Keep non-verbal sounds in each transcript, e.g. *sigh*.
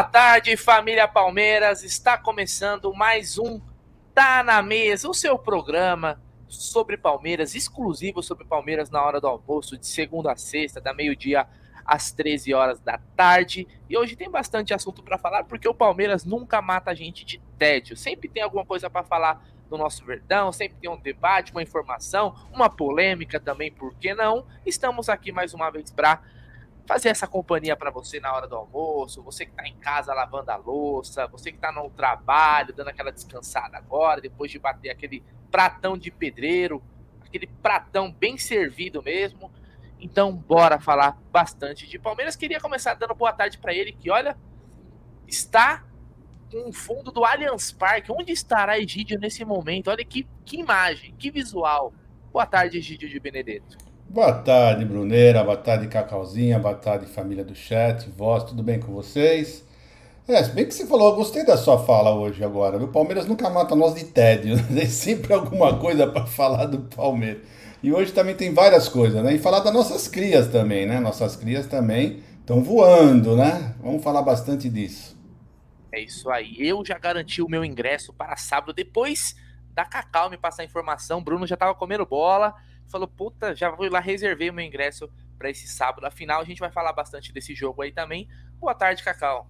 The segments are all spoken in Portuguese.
Boa tarde, família Palmeiras. Está começando mais um Tá na Mesa, o seu programa sobre Palmeiras, exclusivo sobre Palmeiras na hora do almoço, de segunda a sexta, da meio-dia às 13 horas da tarde. E hoje tem bastante assunto para falar, porque o Palmeiras nunca mata a gente de tédio. Sempre tem alguma coisa para falar do nosso Verdão, sempre tem um debate, uma informação, uma polêmica também, por que não? Estamos aqui mais uma vez para fazer essa companhia para você na hora do almoço, você que está em casa lavando a louça, você que está no trabalho, dando aquela descansada agora, depois de bater aquele pratão de pedreiro, aquele pratão bem servido mesmo. Então, bora falar bastante de Palmeiras. Queria começar dando boa tarde para ele, que olha, está com o fundo do Allianz Parque. Onde estará Egídio nesse momento? Olha que, que imagem, que visual. Boa tarde, Egídio de Benedetto. Boa tarde, Bruneira. Boa tarde, Cacauzinha. Boa tarde, família do chat. Voz, tudo bem com vocês? É, se bem que você falou, eu gostei da sua fala hoje agora. O Palmeiras nunca mata nós de tédio. *laughs* Né? Tem sempre alguma coisa para falar do Palmeiras. E hoje também tem várias coisas, né? E falar das nossas crias também, né? Nossas crias também estão voando, né? Vamos falar bastante disso. É isso aí. Eu já garanti o meu ingresso para sábado. Depois da Cacau me passar a informação, Bruno já estava comendo bola falou, puta, já fui lá, reservei o meu ingresso para esse sábado. Afinal, a gente vai falar bastante desse jogo aí também. Boa tarde, Cacau.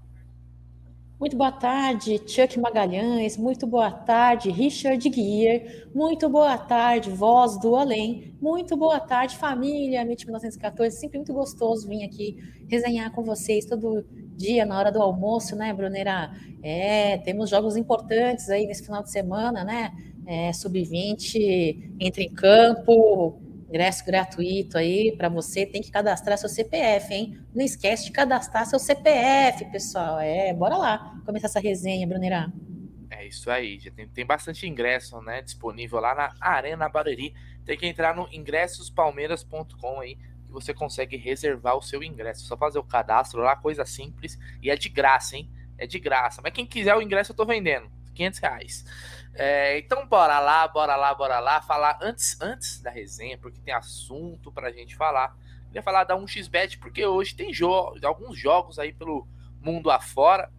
Muito boa tarde, Chuck Magalhães. Muito boa tarde, Richard Guier. Muito boa tarde, Voz do Além. Muito boa tarde, família MIT 1914. Sempre muito gostoso vir aqui resenhar com vocês todo dia na hora do almoço, né, Brunera? É, temos jogos importantes aí nesse final de semana, né? é, sub-20 entra em campo, ingresso gratuito aí para você, tem que cadastrar seu CPF, hein? Não esquece de cadastrar seu CPF, pessoal. É, bora lá começar essa resenha, Brunerá. É isso aí, já tem, tem bastante ingresso, né, disponível lá na Arena Barueri. Tem que entrar no ingressospalmeiras.com aí você consegue reservar o seu ingresso. Só fazer o cadastro lá, coisa simples e é de graça, hein? É de graça. Mas quem quiser o ingresso eu tô vendendo, 500 reais. É, então bora lá, bora lá, bora lá, falar antes, antes da resenha, porque tem assunto pra gente falar. Queria falar da 1xBet, porque hoje tem jo alguns jogos aí pelo mundo afora.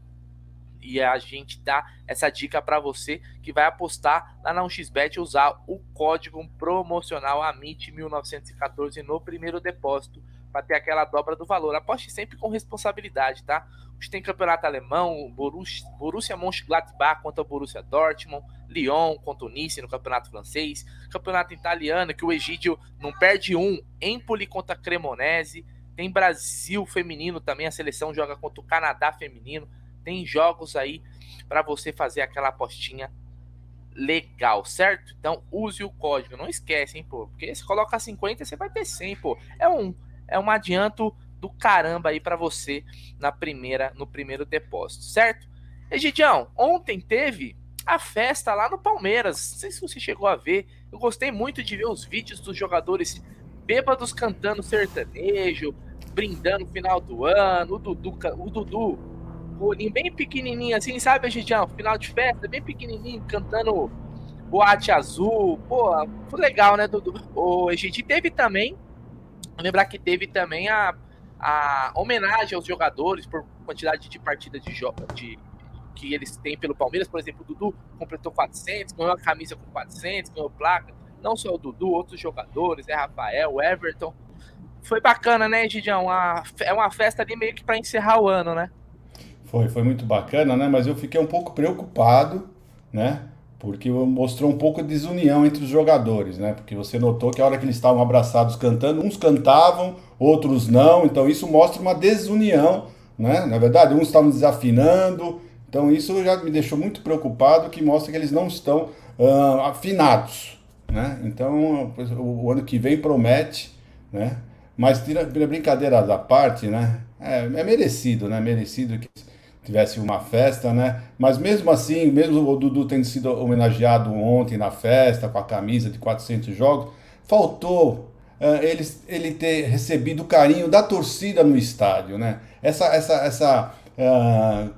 E a gente dá essa dica para você que vai apostar lá na 1xBet usar o código promocional AMIT1914 no primeiro depósito para ter aquela dobra do valor. Aposte sempre com responsabilidade, tá? Hoje tem campeonato alemão, Borussia, Borussia Mönchengladbach contra Borussia Dortmund, Lyon contra o Nice no campeonato francês, campeonato italiano que o Egídio não perde um, Empoli contra Cremonese, tem Brasil feminino também, a seleção joga contra o Canadá feminino, tem jogos aí para você fazer aquela apostinha legal, certo? Então use o código, não esquece, hein, pô, porque se colocar 50 você vai ter 100, pô. É um é um adianto do caramba aí para você na primeira no primeiro depósito, certo? Egidião, ontem teve a festa lá no Palmeiras. Não sei se você chegou a ver. Eu gostei muito de ver os vídeos dos jogadores bêbados cantando sertanejo, brindando no final do ano. O Dudu, o Dudu, o olhinho bem pequenininho assim, sabe, Egidião? Final de festa, bem pequenininho, cantando Boate Azul. Pô, foi legal, né, Dudu? O Egidi teve também, lembrar que teve também a a homenagem aos jogadores por quantidade de partidas de, de que eles têm pelo Palmeiras. Por exemplo, o Dudu completou 400, ganhou a camisa com 400, ganhou placa. Não só o Dudu, outros jogadores, é Rafael, Everton. Foi bacana, né, Gidião? Uma, é uma festa ali meio que para encerrar o ano, né? Foi, foi muito bacana, né? Mas eu fiquei um pouco preocupado, né? porque mostrou um pouco de desunião entre os jogadores, né? Porque você notou que a hora que eles estavam abraçados cantando, uns cantavam, outros não, então isso mostra uma desunião, né? Na verdade, uns estavam desafinando, então isso já me deixou muito preocupado, que mostra que eles não estão uh, afinados, né? Então o, ano que vem promete, né? Mas tira brincadeira da parte, né? É, é merecido, né? Merecido que tivesse uma festa, né? Mas mesmo assim, mesmo o Dudu tendo sido homenageado ontem na festa com a camisa de 400 jogos, faltou uh, ele, ele ter recebido o carinho da torcida no estádio, né? Essa essa essa uh,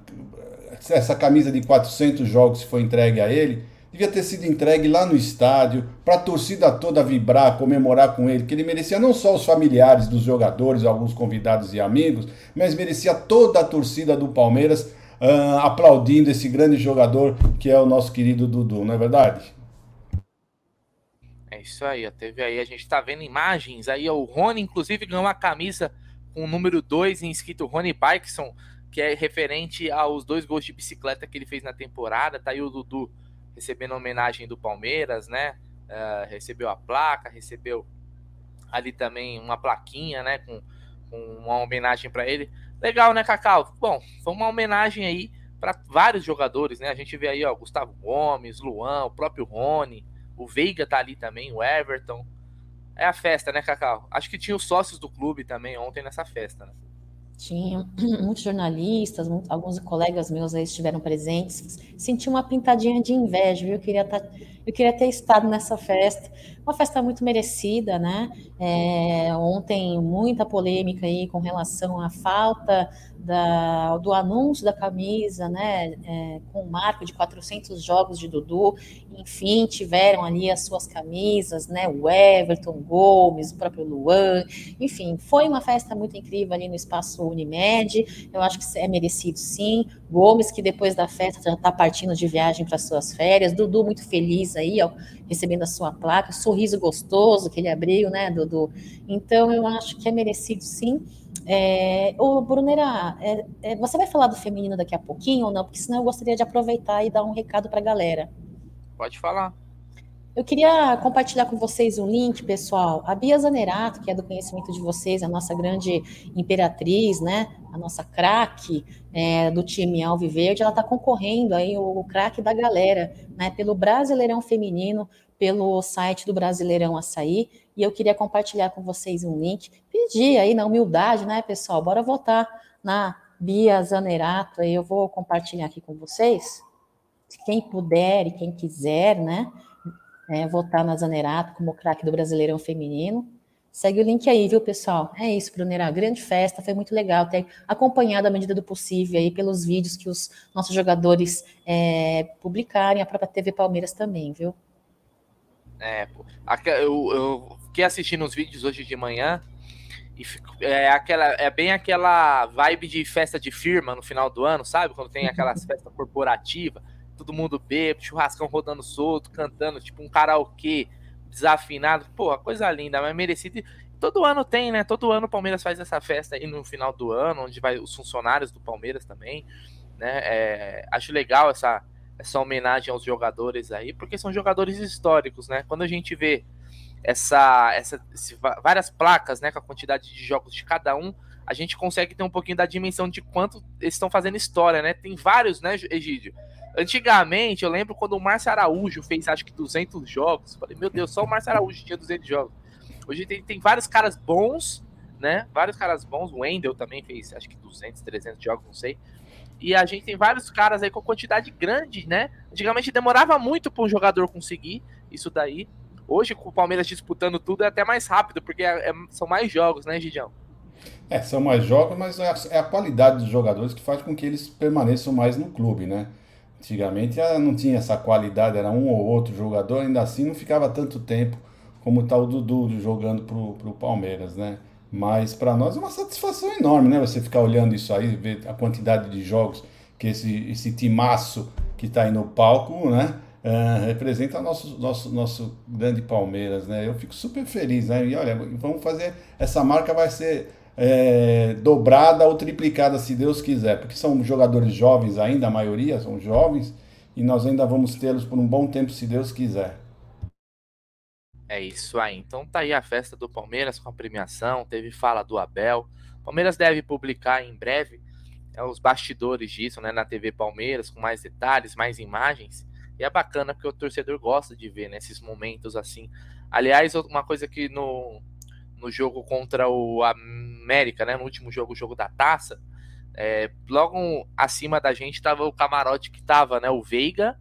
essa camisa de 400 jogos que foi entregue a ele, devia ter sido entregue lá no estádio, para a torcida toda vibrar, comemorar com ele, que ele merecia não só os familiares dos jogadores, alguns convidados e amigos, mas merecia toda a torcida do Palmeiras uh, aplaudindo esse grande jogador que é o nosso querido Dudu, não é verdade? É isso aí, ó. teve aí, a gente tá vendo imagens aí, o Rony inclusive ganhou uma camisa com o número 2 em escrito Rony Bikeson, que é referente aos dois gols de bicicleta que ele fez na temporada, tá aí o Dudu recebendo homenagem do Palmeiras, né? Uh, recebeu a placa, recebeu ali também uma plaquinha, né? Com, com uma homenagem para ele. Legal, né, Cacau? Bom, foi uma homenagem aí para vários jogadores, né? A gente vê aí, ó, Gustavo Gomes, Luan, o próprio Rony, o Veiga tá ali também, o Everton. É a festa, né, Cacau? Acho que tinha os sócios do clube também ontem nessa festa, né? Tinha *clears throat* muitos jornalistas, alguns colegas meus aí estiveram presentes. Senti uma pintadinha de inveja, viu? Eu queria, tá, eu queria ter estado nessa festa. Uma festa muito merecida, né? É, ontem, muita polêmica aí com relação à falta da, do anúncio da camisa, né, é, com o marco de 400 jogos de Dudu, enfim, tiveram ali as suas camisas, né, o Everton, Gomes, o próprio Luan, enfim, foi uma festa muito incrível ali no espaço Unimed, eu acho que é merecido sim, Gomes que depois da festa já está partindo de viagem para suas férias, Dudu muito feliz aí, ó, recebendo a sua placa, sorriso gostoso que ele abriu, né, Dudu, então eu acho que é merecido sim, é, ô, Brunera, é, é, você vai falar do feminino daqui a pouquinho ou não? Porque senão eu gostaria de aproveitar e dar um recado para a galera. Pode falar. Eu queria compartilhar com vocês um link, pessoal. A Bia Zanerato, que é do conhecimento de vocês, a nossa grande imperatriz, né? A nossa craque é, do time Alviverde, ela está concorrendo aí o, o craque da galera, né? Pelo Brasileirão Feminino, pelo site do Brasileirão Açaí e eu queria compartilhar com vocês um link, pedir aí na humildade, né, pessoal? Bora votar na Bia Zanerato, aí eu vou compartilhar aqui com vocês. Quem puder e quem quiser, né, é, votar na Zanerato como craque do Brasileirão Feminino. Segue o link aí, viu, pessoal? É isso, Brunera. Grande festa, foi muito legal ter acompanhado à medida do possível aí pelos vídeos que os nossos jogadores é, publicarem, a própria TV Palmeiras também, viu? É, pô. Eu, eu fiquei assistindo os vídeos hoje de manhã e é, aquela, é bem aquela vibe de festa de firma no final do ano, sabe? Quando tem aquelas *laughs* festas corporativas, todo mundo bebe, churrascão rodando solto, cantando, tipo um karaokê desafinado. Pô, coisa linda, mas merecido. Todo ano tem, né? Todo ano o Palmeiras faz essa festa aí no final do ano, onde vai os funcionários do Palmeiras também, né? É, acho legal essa, essa homenagem aos jogadores aí, porque são jogadores históricos, né? Quando a gente vê essa, essa esse, várias placas, né, com a quantidade de jogos de cada um, a gente consegue ter um pouquinho da dimensão de quanto eles estão fazendo história, né? Tem vários, né, Egídio? Antigamente, eu lembro quando o Márcio Araújo fez, acho que 200 jogos. Falei, meu Deus, só o Márcio Araújo tinha 200 jogos. Hoje tem, tem vários caras bons, né? Vários caras bons. O Wendel também fez, acho que 200, 300 jogos, não sei. E a gente tem vários caras aí com quantidade grande, né? Antigamente demorava muito para um jogador conseguir isso daí. Hoje, com o Palmeiras disputando tudo, é até mais rápido, porque é, é, são mais jogos, né, Gidião? É, são mais jogos, mas é a, é a, qualidade dos jogadores que faz com que eles permaneçam mais no clube, né? Antigamente ah, não tinha essa qualidade, era um ou outro jogador, ainda assim não ficava tanto tempo como está o Dudu jogando pro, pro Palmeiras, né? Mas para nós é uma satisfação enorme, né? Você ficar olhando isso aí, ver a quantidade de jogos que esse, esse timaço que está aí no palco, né? Uh, representa nosso, nosso, nosso grande Palmeiras, né? Eu fico super feliz, né? E olha, vamos fazer. Essa marca vai ser é, dobrada ou triplicada, se Deus quiser, porque são jogadores jovens ainda, a maioria são jovens, e nós ainda vamos tê-los por um bom tempo, se Deus quiser. É isso aí. Então tá aí a festa do Palmeiras com a premiação, teve fala do Abel. Palmeiras deve publicar em breve é, os bastidores disso, né, na TV Palmeiras, com mais detalhes, mais imagens. E é bacana porque o torcedor gosta de ver nesses né, momentos assim. Aliás, uma coisa que no, no jogo contra o América, né, no último jogo, o jogo da taça, é, logo acima da gente tava o camarote que tava, né, o Veiga,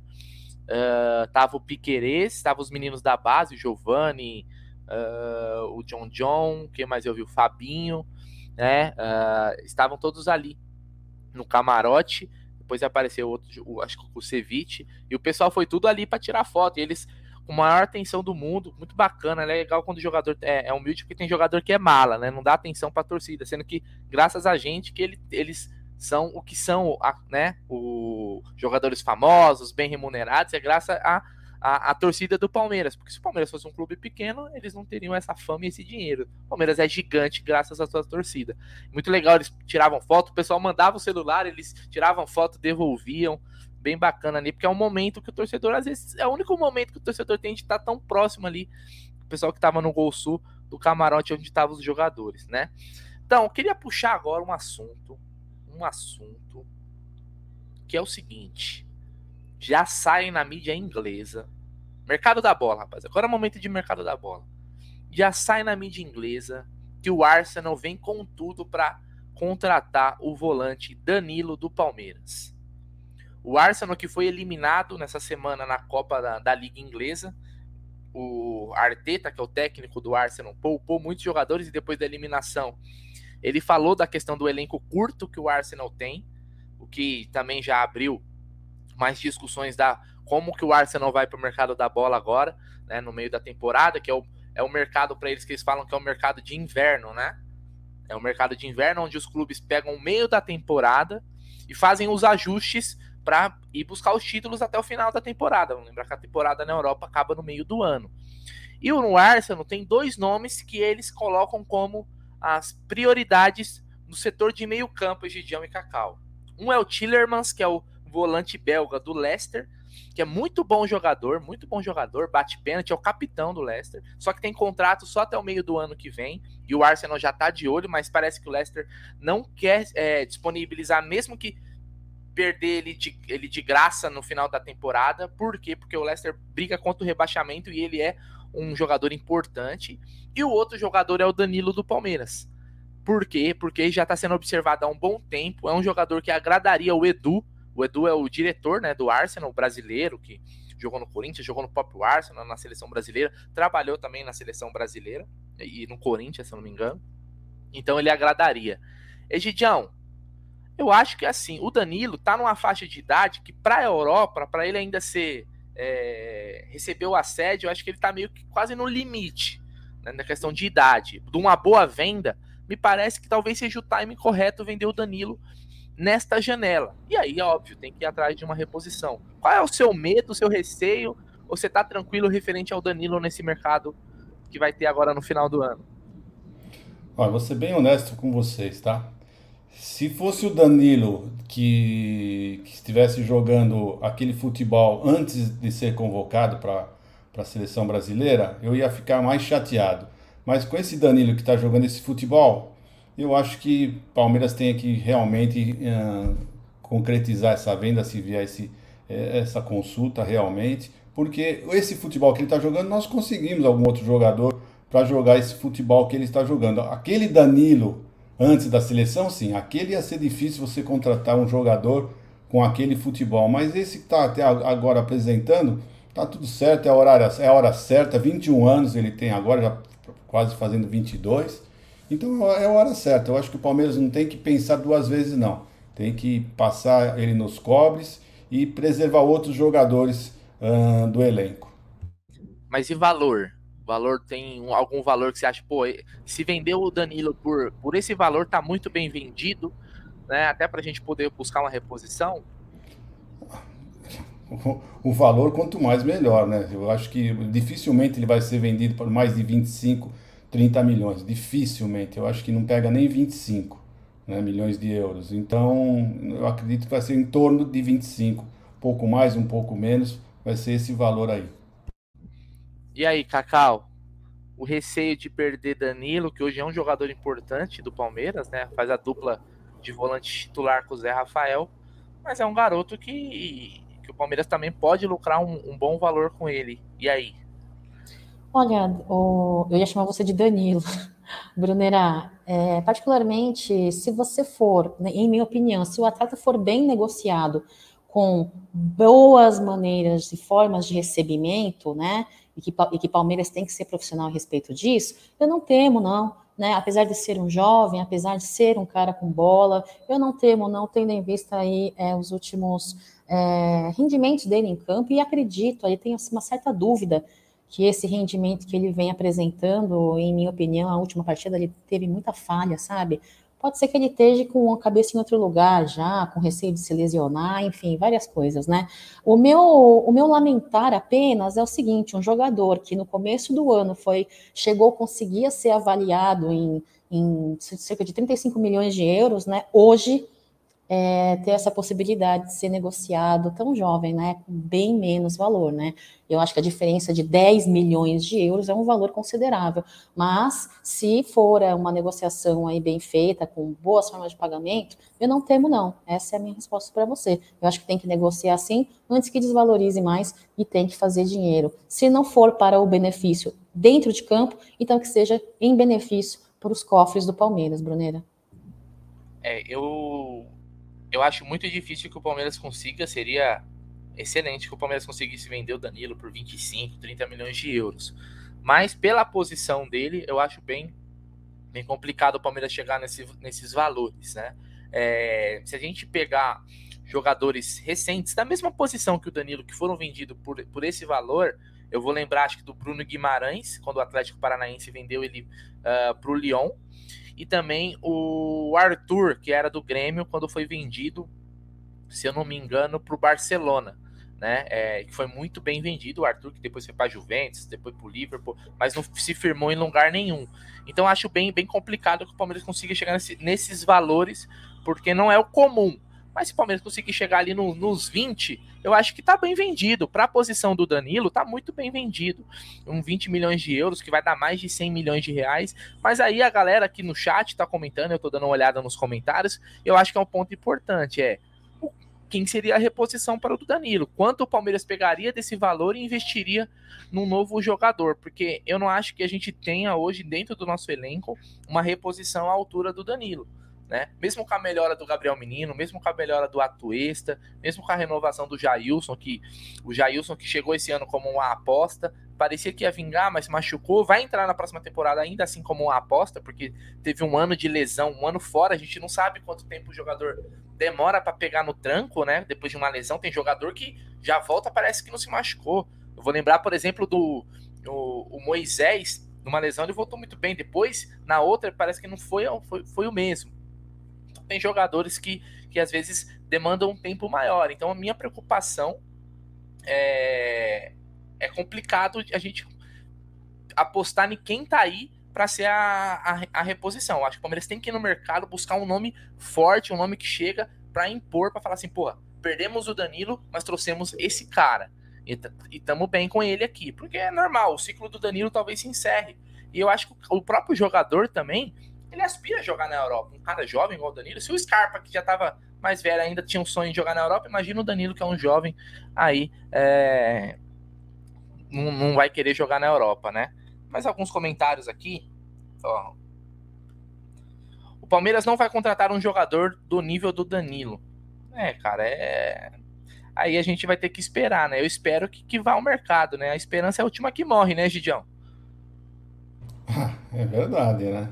uh, tava o Piquerez, tava os meninos da base, o Giovanni, uh, o John John, quem mais eu vi? O Fabinho, né, uh, estavam todos ali no camarote depois apareceu outro, acho que o Ceviche, e o pessoal foi tudo ali para tirar foto. E eles, com maior atenção do mundo, muito bacana, né? legal quando o jogador é, é humilde, porque tem jogador que é mala, né? Não dá atenção para a torcida, sendo que, graças a gente, que ele, eles são o que são, né, os jogadores famosos, bem remunerados, é graças a a, a, torcida do Palmeiras. Porque se o Palmeiras fosse um clube pequeno, eles não teriam essa fama e esse dinheiro. O Palmeiras é gigante graças à sua torcida. Muito legal, eles tiravam foto, o pessoal mandava o celular, eles tiravam foto, devolviam. Bem bacana ali, porque é um momento que o torcedor, às vezes, é o único momento que o torcedor tem de estar tão próximo ali. O pessoal que estava no Gol Sul, do camarote onde estavam os jogadores, né? Então, eu queria puxar agora um assunto, um assunto que é o seguinte já saem na mídia inglesa. Mercado da bola, rapaz. Agora é o momento de mercado da bola. Já sai na mídia inglesa que o Arsenal vem com tudo para contratar o volante Danilo do Palmeiras. O Arsenal que foi eliminado nessa semana na Copa da, da Liga Inglesa. O Arteta, que é o técnico do Arsenal, poupou muitos jogadores e depois da eliminação ele falou da questão do elenco curto que o Arsenal tem, o que também já abriu mais discussões da como que o Arsenal vai para o mercado da bola agora, né, no meio da temporada, que é o, é o mercado para eles que eles falam que é o mercado de inverno, né? É o mercado de inverno onde os clubes pegam o meio da temporada e fazem os ajustes para ir buscar os títulos até o final da temporada. Lembrar que a temporada na Europa acaba no meio do ano. E no Arsenal tem dois nomes que eles colocam como as prioridades no setor de meio campo, Egidião e Cacau. Um é o Tillermans, que é o volante belga do Leicester, que é muito bom jogador, muito bom jogador, bate pênalti, é o capitão do Leicester, só que tem contrato só até o meio do ano que vem, e o Arsenal já tá de olho, mas parece que o Leicester não quer é, disponibilizar, mesmo que perder ele de, ele de graça no final da temporada, por quê? Porque o Leicester briga contra o rebaixamento e ele é um jogador importante, e o outro jogador é o Danilo do Palmeiras. Por quê? Porque já está sendo observado há um bom tempo, é um jogador que agradaria o Edu, o Edu é o diretor né, do Arsenal brasileiro, que jogou no Corinthians, jogou no próprio Arsenal, na seleção brasileira, trabalhou também na seleção brasileira e no Corinthians, se eu não me engano. Então ele agradaria. Egidião, eu acho que assim, o Danilo tá numa faixa de idade que para a Europa, para ele ainda ser é, receber o assédio, eu acho que ele tá meio que quase no limite né, na questão de idade. De uma boa venda, me parece que talvez seja o time correto vender o Danilo nesta janela. E aí, óbvio, tem que ir atrás de uma reposição. Qual é o seu medo, o seu receio? Ou você está tranquilo referente ao Danilo nesse mercado que vai ter agora no final do ano? Olha, vou ser bem honesto com vocês, tá? Se fosse o Danilo que, que estivesse jogando aquele futebol antes de ser convocado para a seleção brasileira, eu ia ficar mais chateado. Mas com esse Danilo que está jogando esse futebol, eu acho que Palmeiras tem que realmente uh, concretizar essa venda, se vier esse, eh, essa consulta realmente, porque esse futebol que ele está jogando, nós conseguimos algum outro jogador para jogar esse futebol que ele está jogando. Aquele Danilo, antes da seleção, sim, aquele ia ser difícil você contratar um jogador com aquele futebol, mas esse que está até agora apresentando, tá tudo certo, é a, hora, é a hora certa, 21 anos ele tem agora, já quase fazendo 22 então é a hora certa. Eu acho que o Palmeiras não tem que pensar duas vezes, não. Tem que passar ele nos cobres e preservar outros jogadores uh, do elenco. Mas e valor? Valor tem algum valor que você acha, pô, se vendeu o Danilo por, por esse valor, tá muito bem vendido, né? Até para a gente poder buscar uma reposição. O, o valor, quanto mais melhor, né? Eu acho que dificilmente ele vai ser vendido por mais de 25 30 milhões. Dificilmente, eu acho que não pega nem 25 né, milhões de euros. Então, eu acredito que vai ser em torno de 25. Um pouco mais, um pouco menos, vai ser esse valor aí. E aí, Cacau? O receio de perder Danilo, que hoje é um jogador importante do Palmeiras, né? Faz a dupla de volante titular com o Zé Rafael, mas é um garoto que, que o Palmeiras também pode lucrar um, um bom valor com ele. E aí? Olha, o, eu ia chamar você de Danilo. *laughs* Brunera, é, particularmente, se você for, né, em minha opinião, se o atleta for bem negociado, com boas maneiras e formas de recebimento, né, e que, e que Palmeiras tem que ser profissional a respeito disso, eu não temo, não. Né, apesar de ser um jovem, apesar de ser um cara com bola, eu não temo, não, tendo em vista aí é, os últimos é, rendimentos dele em campo, e acredito, aí tenho uma certa dúvida que esse rendimento que ele vem apresentando, em minha opinião, a última partida ele teve muita falha, sabe? Pode ser que ele esteja com a cabeça em outro lugar já, com receio de se lesionar, enfim, várias coisas, né? O meu, o meu lamentar apenas é o seguinte: um jogador que no começo do ano foi chegou, conseguia ser avaliado em, em cerca de 35 milhões de euros, né? Hoje é, ter essa possibilidade de ser negociado tão jovem, né, com bem menos valor, né? Eu acho que a diferença de 10 milhões de euros é um valor considerável, mas se for é, uma negociação aí bem feita, com boas formas de pagamento, eu não temo não. Essa é a minha resposta para você. Eu acho que tem que negociar assim antes que desvalorize mais e tem que fazer dinheiro. Se não for para o benefício dentro de campo, então que seja em benefício para os cofres do Palmeiras, Bruneira. É, eu eu acho muito difícil que o Palmeiras consiga, seria excelente que o Palmeiras conseguisse vender o Danilo por 25, 30 milhões de euros. Mas pela posição dele, eu acho bem, bem complicado o Palmeiras chegar nesse, nesses valores, né? É, se a gente pegar jogadores recentes da mesma posição que o Danilo, que foram vendidos por, por esse valor, eu vou lembrar acho que do Bruno Guimarães, quando o Atlético Paranaense vendeu ele uh, para o Lyon e também o Arthur, que era do Grêmio, quando foi vendido, se eu não me engano, para o Barcelona. Né, é, que foi muito bem vendido o Arthur, que depois foi para Juventus, depois para o Liverpool, mas não se firmou em lugar nenhum. Então acho bem, bem complicado que o Palmeiras consiga chegar nesse, nesses valores, porque não é o comum. Mas se o Palmeiras conseguir chegar ali no, nos 20, eu acho que tá bem vendido. Para a posição do Danilo, tá muito bem vendido. Um 20 milhões de euros, que vai dar mais de 100 milhões de reais. Mas aí a galera aqui no chat tá comentando, eu tô dando uma olhada nos comentários. Eu acho que é um ponto importante, é quem seria a reposição para o Danilo? Quanto o Palmeiras pegaria desse valor e investiria num novo jogador? Porque eu não acho que a gente tenha hoje dentro do nosso elenco uma reposição à altura do Danilo né? Mesmo com a melhora do Gabriel Menino, mesmo com a melhora do Atuesta, mesmo com a renovação do Jailson, que o Jailson que chegou esse ano como uma aposta, parecia que ia vingar, mas machucou, vai entrar na próxima temporada ainda assim como uma aposta, porque teve um ano de lesão, um ano fora, a gente não sabe quanto tempo o jogador demora para pegar no tranco, né? Depois de uma lesão, tem jogador que já volta, parece que não se machucou. Eu vou lembrar, por exemplo, do o, Moisés, numa lesão ele voltou muito bem, depois na outra parece que não foi, foi, foi o mesmo tem jogadores que, que às vezes demandam um tempo maior. Então a minha preocupação é, é complicado a gente apostar em quem tá aí para ser a, a, a, reposição. Acho que o Palmeiras tem que ir no mercado buscar um nome forte, um nome que chega para impor, para falar assim, porra, perdemos o Danilo, mas trouxemos esse cara. E estamos bem com ele aqui. Porque é normal, o ciclo do Danilo talvez se encerre. E eu acho que o próprio jogador também, ele aspira a jogar na Europa. Um cara jovem igual o Danilo. Se o Scarpa, que já estava mais velho, ainda tinha um sonho de jogar na Europa, imagina o Danilo, que é um jovem, aí é... não, não vai querer jogar na Europa, né? Mas alguns comentários aqui. Ó. O Palmeiras não vai contratar um jogador do nível do Danilo. É, cara, é. Aí a gente vai ter que esperar, né? Eu espero que, que vá ao mercado, né? A esperança é a última que morre, né, Gidião? *laughs* É verdade, né?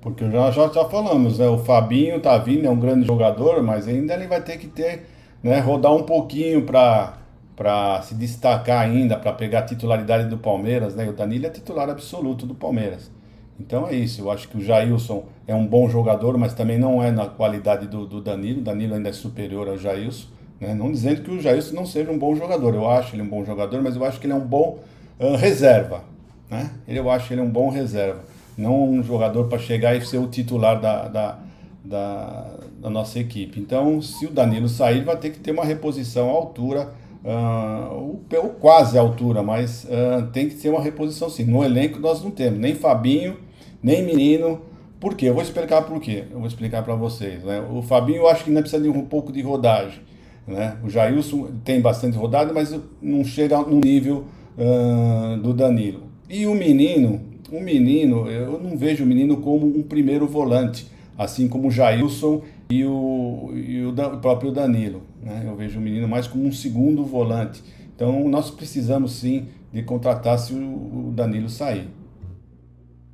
Porque já, já, já falamos, né? O Fabinho tá vindo, é um grande jogador, mas ainda ele vai ter que ter, né? Rodar um pouquinho para para se destacar ainda, para pegar a titularidade do Palmeiras, né? O Danilo é titular absoluto do Palmeiras. Então é isso. Eu acho que o Jailson é um bom jogador, mas também não é na qualidade do, do Danilo. O Danilo ainda é superior ao Jailson. Né? Não dizendo que o Jailson não seja um bom jogador. Eu acho ele um bom jogador, mas eu acho que ele é um bom uh, reserva. Né? Eu acho ele é um bom reserva não um jogador para chegar e ser o titular da, da, da, da, nossa equipe. Então, se o Danilo sair, vai ter que ter uma reposição à altura, uh, ou, ou quase à altura, mas uh, tem que ter uma reposição sim. No elenco nós não temos nem Fabinho, nem Menino. Por quê? Eu vou explicar por quê. Eu vou explicar para vocês. Né? O Fabinho eu acho que ainda precisa de um pouco de rodagem. Né? O Jailson tem bastante rodada, mas não chega no nível uh, do Danilo. E o menino, um menino, eu não vejo o menino como um primeiro volante, assim como o Jailson e o, e o, o próprio Danilo. Né? Eu vejo o menino mais como um segundo volante. Então nós precisamos sim de contratar se o, o Danilo sair.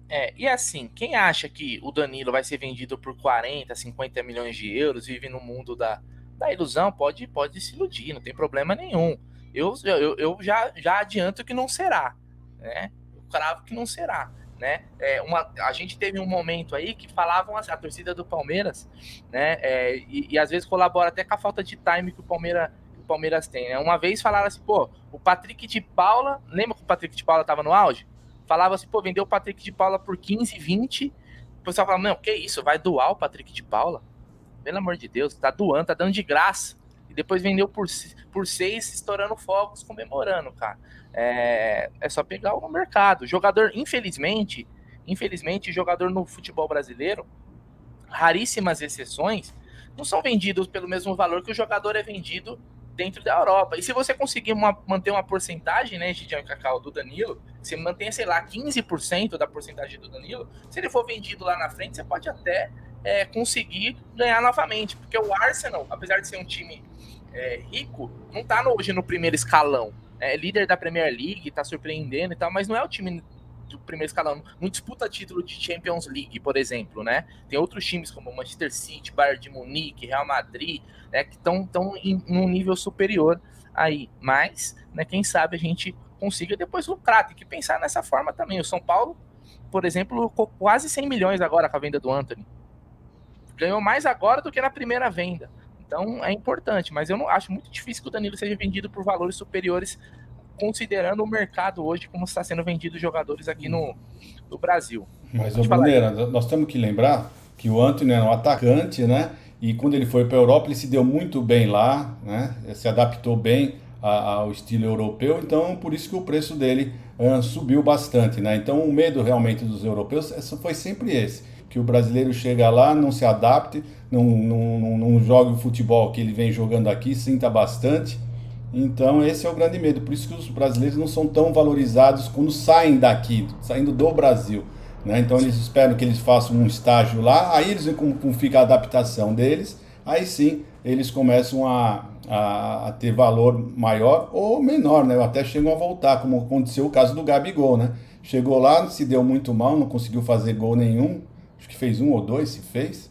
É, e assim, quem acha que o Danilo vai ser vendido por 40, 50 milhões de euros, vive no mundo da, da ilusão, pode, pode se iludir, não tem problema nenhum. Eu, eu, eu já, já adianto que não será. Né? Cravo que não será. né? É, uma, a gente teve um momento aí que falavam assim, a torcida do Palmeiras, né? É, e, e, às vezes colabora até com a falta de time que o Palmeiras, o Palmeiras tem. Né? Uma vez falaram assim, pô, o Patrick de Paula, lembra que o Patrick de Paula estava no auge? Falava assim, pô, vendeu o Patrick de Paula por 15, 20. O pessoal falava, não, que isso, vai doar o Patrick de Paula? Pelo amor de Deus, tá doando, tá dando de graça. E depois vendeu por, por seis, estourando fogos, comemorando, cara. É, é só pegar o mercado. Jogador, infelizmente, infelizmente, jogador no futebol brasileiro, raríssimas exceções, não são vendidos pelo mesmo valor que o jogador é vendido dentro da Europa. E se você conseguir uma, manter uma porcentagem, né, de Cacau do Danilo, você mantenha, sei lá, 15% da porcentagem do Danilo, se ele for vendido lá na frente, você pode até é, conseguir ganhar novamente. Porque o Arsenal, apesar de ser um time é, rico, não está hoje no primeiro escalão é líder da Premier League, tá surpreendendo e tal, mas não é o time do primeiro escalão. Não disputa título de Champions League, por exemplo, né? Tem outros times como Manchester City, Bayern de Munique, Real Madrid, né, que estão tão em um nível superior aí. Mas, né, quem sabe a gente consiga depois lucrar. Tem que pensar nessa forma também. O São Paulo, por exemplo, lucrou quase 100 milhões agora com a venda do Anthony. Ganhou mais agora do que na primeira venda. Então é importante, mas eu não acho muito difícil que o Danilo seja vendido por valores superiores, considerando o mercado hoje como está sendo vendido jogadores aqui no, no Brasil. Mas, ô Bruneira, nós temos que lembrar que o Antônio é um atacante, né? E quando ele foi para a Europa, ele se deu muito bem lá, né? Se adaptou bem ao estilo europeu, então por isso que o preço dele subiu bastante, né? Então o medo realmente dos europeus foi sempre esse que o brasileiro chega lá, não se adapte, não, não, não, não jogue o futebol que ele vem jogando aqui, sinta bastante. Então esse é o grande medo, por isso que os brasileiros não são tão valorizados quando saem daqui, saindo do Brasil. Né? Então eles esperam que eles façam um estágio lá, aí eles como, como fica a adaptação deles, aí sim eles começam a, a, a, ter valor maior ou menor, né? Até chegam a voltar, como aconteceu o caso do Gabigol, né? Chegou lá, se deu muito mal, não conseguiu fazer gol nenhum, acho que fez um ou dois, se fez.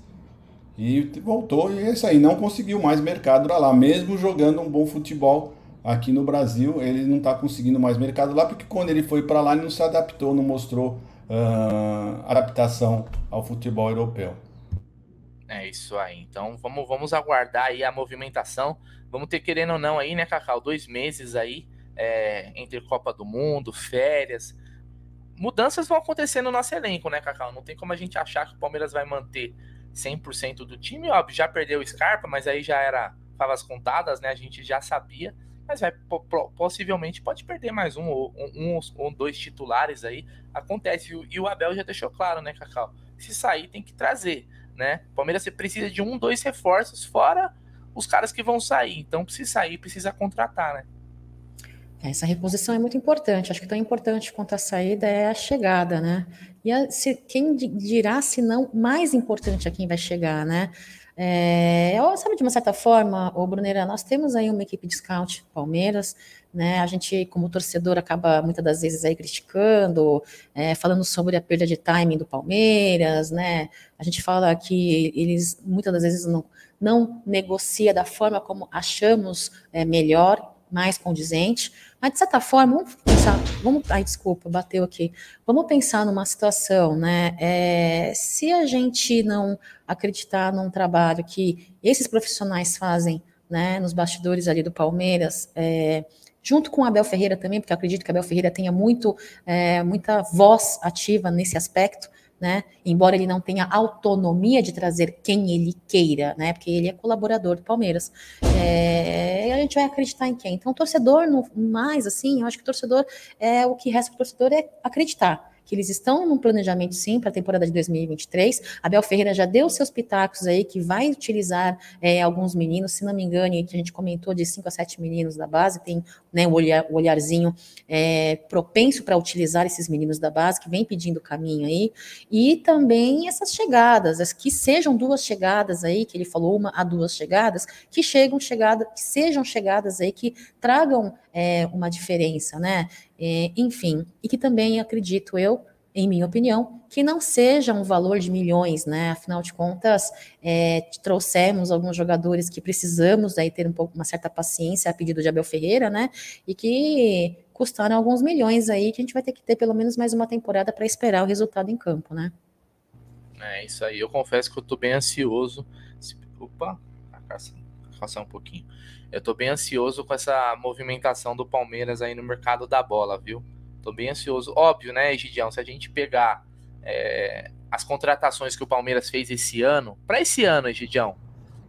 E voltou e é isso aí, não conseguiu mais mercado lá, mesmo jogando um bom futebol aqui no Brasil, ele não está conseguindo mais mercado lá, porque quando ele foi para lá ele não se adaptou, não mostrou uh, adaptação ao futebol europeu. É isso aí. Então vamos, vamos aguardar aí a movimentação. Vamos ter querendo ou não aí, né, Cacau? Dois meses aí é, entre Copa do Mundo, férias mudanças vão acontecer no nosso elenco, né, Cacau? Não tem como a gente achar que o Palmeiras vai manter 100% do time. Óbvio, já perdeu o Scarpa, mas aí já era favas contadas, né? A gente já sabia. Mas vai possivelmente pode perder mais um ou um, um, dois titulares aí. Acontece. E o Abel já deixou claro, né, Cacau? Se sair, tem que trazer, né? O Palmeiras precisa de um, dois reforços, fora os caras que vão sair. Então, se sair, precisa contratar, né? Essa reposição é muito importante. Acho que tão importante quanto a saída é a chegada, né? E a, se, quem dirá, se não, mais importante é quem vai chegar, né? É, sabe, de uma certa forma, o Bruneira, nós temos aí uma equipe de scout Palmeiras, né? A gente, como torcedor, acaba muitas das vezes aí criticando, é, falando sobre a perda de timing do Palmeiras, né? A gente fala que eles muitas das vezes não, não negocia da forma como achamos é, melhor, mais condizente. Mas, de certa forma, vamos pensar, vamos, ai, desculpa, bateu aqui. Vamos pensar numa situação, né? É, se a gente não acreditar num trabalho que esses profissionais fazem, né, nos bastidores ali do Palmeiras, é, junto com Abel Ferreira também, porque acredito que Abel Ferreira tenha muito, é, muita voz ativa nesse aspecto, né? Embora ele não tenha autonomia de trazer quem ele queira, né? Porque ele é colaborador do Palmeiras. É, a gente vai acreditar em quem? Então, torcedor, no mais, assim, eu acho que torcedor é o que resta para o torcedor é acreditar que eles estão num planejamento sim para a temporada de 2023. Abel Ferreira já deu seus pitacos aí que vai utilizar é, alguns meninos, se não me engano, que a gente comentou de 5 a 7 meninos da base, tem né, o, olhar, o olharzinho é, propenso para utilizar esses meninos da base, que vem pedindo caminho aí, e também essas chegadas, as que sejam duas chegadas aí, que ele falou uma a duas chegadas, que chegam chegada, que sejam chegadas aí que tragam é, uma diferença, né? É, enfim, e que também acredito eu, em minha opinião, que não seja um valor de milhões, né? Afinal de contas, é, trouxemos alguns jogadores que precisamos aí ter um pouco uma certa paciência a pedido de Abel Ferreira, né? E que custaram alguns milhões aí, que a gente vai ter que ter pelo menos mais uma temporada para esperar o resultado em campo, né? É isso aí. Eu confesso que eu tô bem ansioso. Opa, passar um pouquinho. Eu tô bem ansioso com essa movimentação do Palmeiras aí no mercado da bola, viu? Tô bem ansioso. Óbvio, né, Gidião? Se a gente pegar é, as contratações que o Palmeiras fez esse ano, para esse ano, Gidião,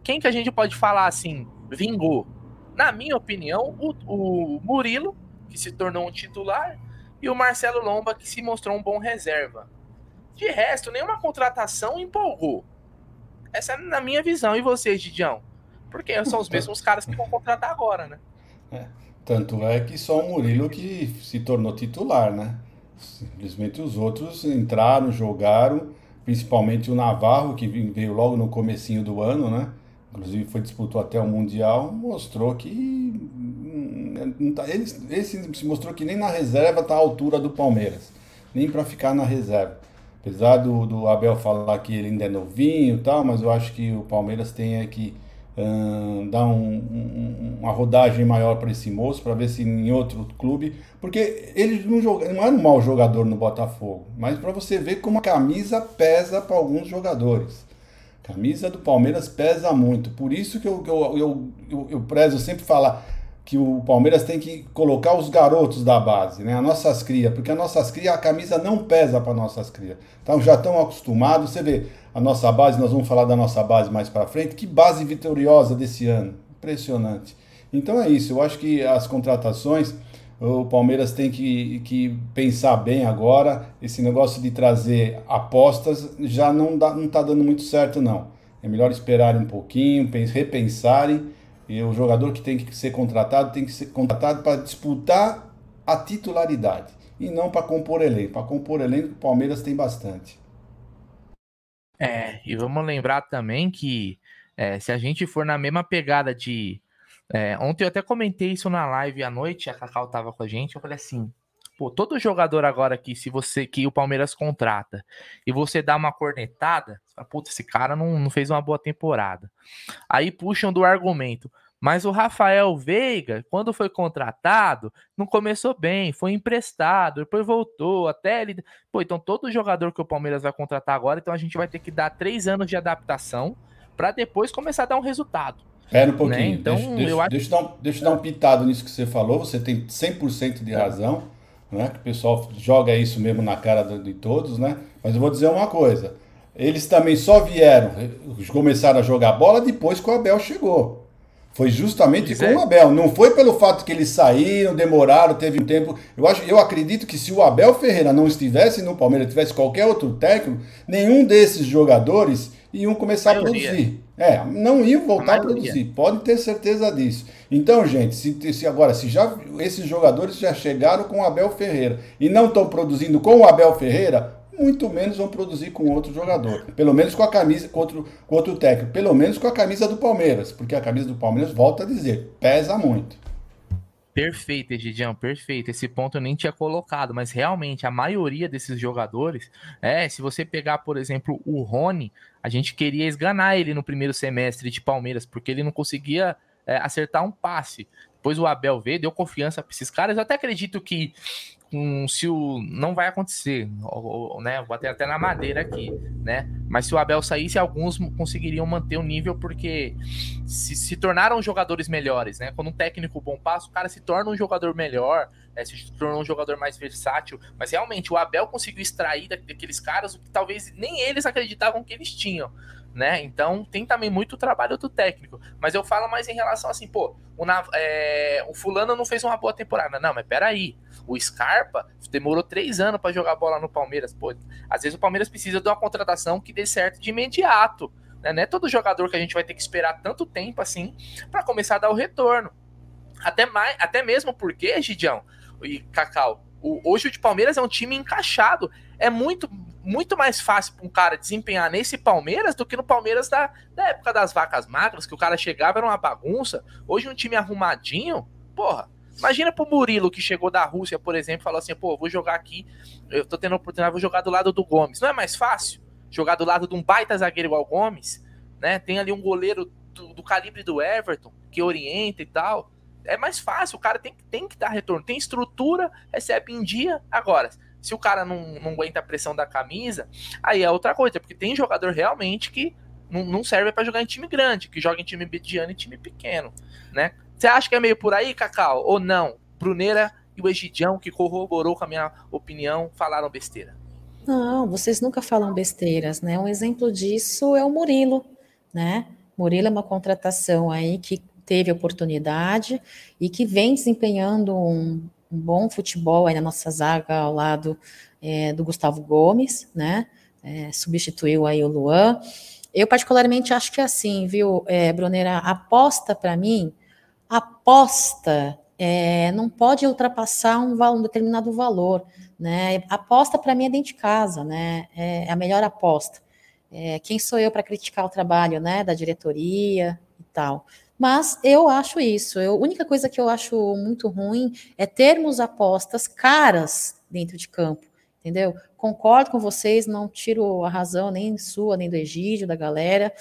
quem que a gente pode falar assim, vingou? Na minha opinião, o, o Murilo, que se tornou um titular, e o Marcelo Lomba, que se mostrou um bom reserva. De resto, nenhuma contratação empolgou. Essa é na minha visão. E você, Gidião? Porque são os *laughs* mesmos caras que vão contratar agora, né? É. Tanto é que só o Murilo que se tornou titular, né? Simplesmente os outros entraram, jogaram, principalmente o Navarro, que veio logo no comecinho do ano, né? Inclusive foi disputou até o Mundial, mostrou que tá, ele, ele se mostrou que nem na reserva está à altura do Palmeiras, nem para ficar na reserva. Apesar do, do Abel falar que ele ainda é novinho e tal, mas eu acho que o Palmeiras tem é que dar um, um, uma rodagem maior para esse moço, para ver se em outro clube. Porque ele não, joga, não era um mau jogador no Botafogo, mas para você ver como a camisa pesa para alguns jogadores. Camisa do Palmeiras pesa muito. Por isso que eu, eu, eu, eu, eu prezo sempre falar que o Palmeiras tem que colocar os garotos da base, né? As nossas crias, porque as nossas crias, a camisa não pesa para nossas crias. Então já estão acostumados, você vê a nossa base, nós vamos falar da nossa base mais para frente, que base vitoriosa desse ano. Impressionante. Então é isso, eu acho que as contratações, o Palmeiras tem que, que pensar bem agora. Esse negócio de trazer apostas já não está tá dando muito certo, não. É melhor esperarem um pouquinho, repensarem e o jogador que tem que ser contratado tem que ser contratado para disputar a titularidade e não para compor elenco. Para compor elenco, o Palmeiras tem bastante. É, e vamos lembrar também que é, se a gente for na mesma pegada de. É, ontem eu até comentei isso na live à noite, a Cacau tava com a gente, eu falei assim. Pô, todo jogador agora que se você que o Palmeiras contrata e você dá uma cornetada, puta, esse cara não, não fez uma boa temporada. Aí puxam do argumento. Mas o Rafael Veiga, quando foi contratado, não começou bem, foi emprestado, depois voltou, até ele. Pô, então todo jogador que o Palmeiras vai contratar agora, então a gente vai ter que dar três anos de adaptação para depois começar a dar um resultado. Espera um pouquinho. Né? Então, deixa, deixa, eu acho... deixa, eu dar um, deixa eu dar um pitado nisso que você falou, você tem 100% de razão né? Que o pessoal joga isso mesmo na cara de todos, né? Mas eu vou dizer uma coisa: eles também só vieram, começaram a jogar bola depois que o Abel chegou. Foi justamente com é. o Abel. Não foi pelo fato que eles saíram, demoraram, teve um tempo. Eu, acho, eu acredito que se o Abel Ferreira não estivesse no Palmeiras, tivesse qualquer outro técnico, nenhum desses jogadores iam começar a, a produzir. É, não iam voltar a, a produzir. Pode ter certeza disso. Então, gente, se, se, agora, se já esses jogadores já chegaram com o Abel Ferreira e não estão produzindo com o Abel Ferreira, muito menos vão produzir com outro jogador. Pelo menos com a camisa, com outro, com outro técnico. Pelo menos com a camisa do Palmeiras. Porque a camisa do Palmeiras, volta a dizer, pesa muito. Perfeito, Egidião, perfeito. Esse ponto eu nem tinha colocado, mas realmente a maioria desses jogadores, é, se você pegar, por exemplo, o Rony, a gente queria esganar ele no primeiro semestre de Palmeiras, porque ele não conseguia é, acertar um passe. Depois o Abel veio, deu confiança para esses caras. Eu até acredito que um, se o não vai acontecer, ou, ou, né? Vou até, até na madeira aqui, né? Mas se o Abel saísse, alguns conseguiriam manter o nível porque se, se tornaram jogadores melhores, né? Quando um técnico bom passa, o cara se torna um jogador melhor, né? se tornou um jogador mais versátil. Mas realmente o Abel conseguiu extrair daqueles caras o que talvez nem eles acreditavam que eles tinham né? Então tem também muito trabalho do técnico. Mas eu falo mais em relação assim, pô, o, é, o fulano não fez uma boa temporada. Não, mas peraí. O Scarpa demorou três anos para jogar bola no Palmeiras. Pô, às vezes o Palmeiras precisa de uma contratação que dê certo de imediato. Né? Não é todo jogador que a gente vai ter que esperar tanto tempo assim para começar a dar o retorno. Até, mais, até mesmo porque, Gidião e Cacau, o, hoje o de Palmeiras é um time encaixado. É muito muito mais fácil para um cara desempenhar nesse Palmeiras do que no Palmeiras da, da época das vacas magras, que o cara chegava era uma bagunça. Hoje um time arrumadinho, porra. Imagina pro Murilo que chegou da Rússia, por exemplo, falou assim: pô, vou jogar aqui, eu tô tendo a oportunidade, vou jogar do lado do Gomes. Não é mais fácil jogar do lado de um baita zagueiro igual Gomes, né? Tem ali um goleiro do, do calibre do Everton que orienta e tal. é mais fácil, o cara tem, tem que dar retorno. Tem estrutura, recebe em dia. Agora, se o cara não, não aguenta a pressão da camisa, aí é outra coisa, porque tem jogador realmente que não, não serve para jogar em time grande, que joga em time mediano e time pequeno, né? Você acha que é meio por aí, Cacau? Ou não? Bruneira e o Egidião, que corroborou com a minha opinião, falaram besteira. Não, vocês nunca falam besteiras, né? Um exemplo disso é o Murilo, né? Murilo é uma contratação aí que teve oportunidade e que vem desempenhando um, um bom futebol aí na nossa zaga ao lado é, do Gustavo Gomes, né? É, substituiu aí o Luan. Eu particularmente acho que é assim, viu, é, Brunera, aposta para mim, aposta é, não pode ultrapassar um, um, determinado valor, né? Aposta para mim é dentro de casa, né? É a melhor aposta. É, quem sou eu para criticar o trabalho, né, da diretoria e tal? Mas eu acho isso. A única coisa que eu acho muito ruim é termos apostas caras dentro de campo, entendeu? Concordo com vocês, não tiro a razão nem sua, nem do Egídio, da galera.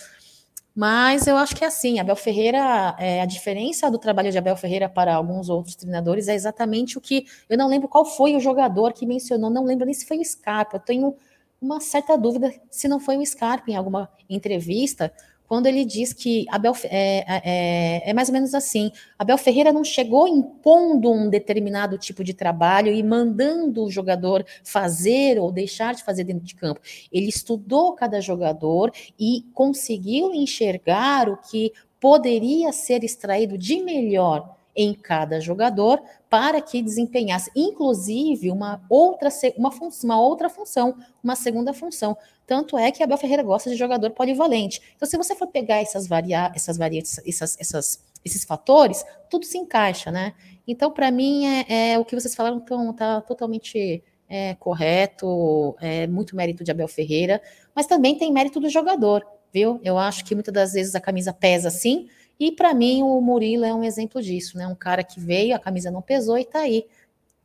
Mas eu acho que é assim, Abel Ferreira, é, a diferença do trabalho de Abel Ferreira para alguns outros treinadores é exatamente o que. Eu não lembro qual foi o jogador que mencionou, não lembro nem se foi o Scarpa. Eu tenho uma certa dúvida se não foi o Scarpa em alguma entrevista, quando ele diz que Abel é, é, é, é, mais ou menos assim: Abel Ferreira não chegou impondo um determinado tipo de trabalho e mandando o jogador fazer ou deixar de fazer dentro de campo. Ele estudou cada jogador e conseguiu enxergar o que poderia ser extraído de melhor em cada jogador para que desempenhasse, inclusive, uma outra, uma, uma outra função, uma segunda função. Tanto é que Abel Ferreira gosta de jogador polivalente. Então, se você for pegar essas, varia essas variantes, essas, essas, esses fatores, tudo se encaixa, né? Então, para mim, é, é, o que vocês falaram está totalmente é, correto, é muito mérito de Abel Ferreira, mas também tem mérito do jogador, viu? Eu acho que muitas das vezes a camisa pesa sim, e para mim o Murilo é um exemplo disso, né? Um cara que veio, a camisa não pesou e está aí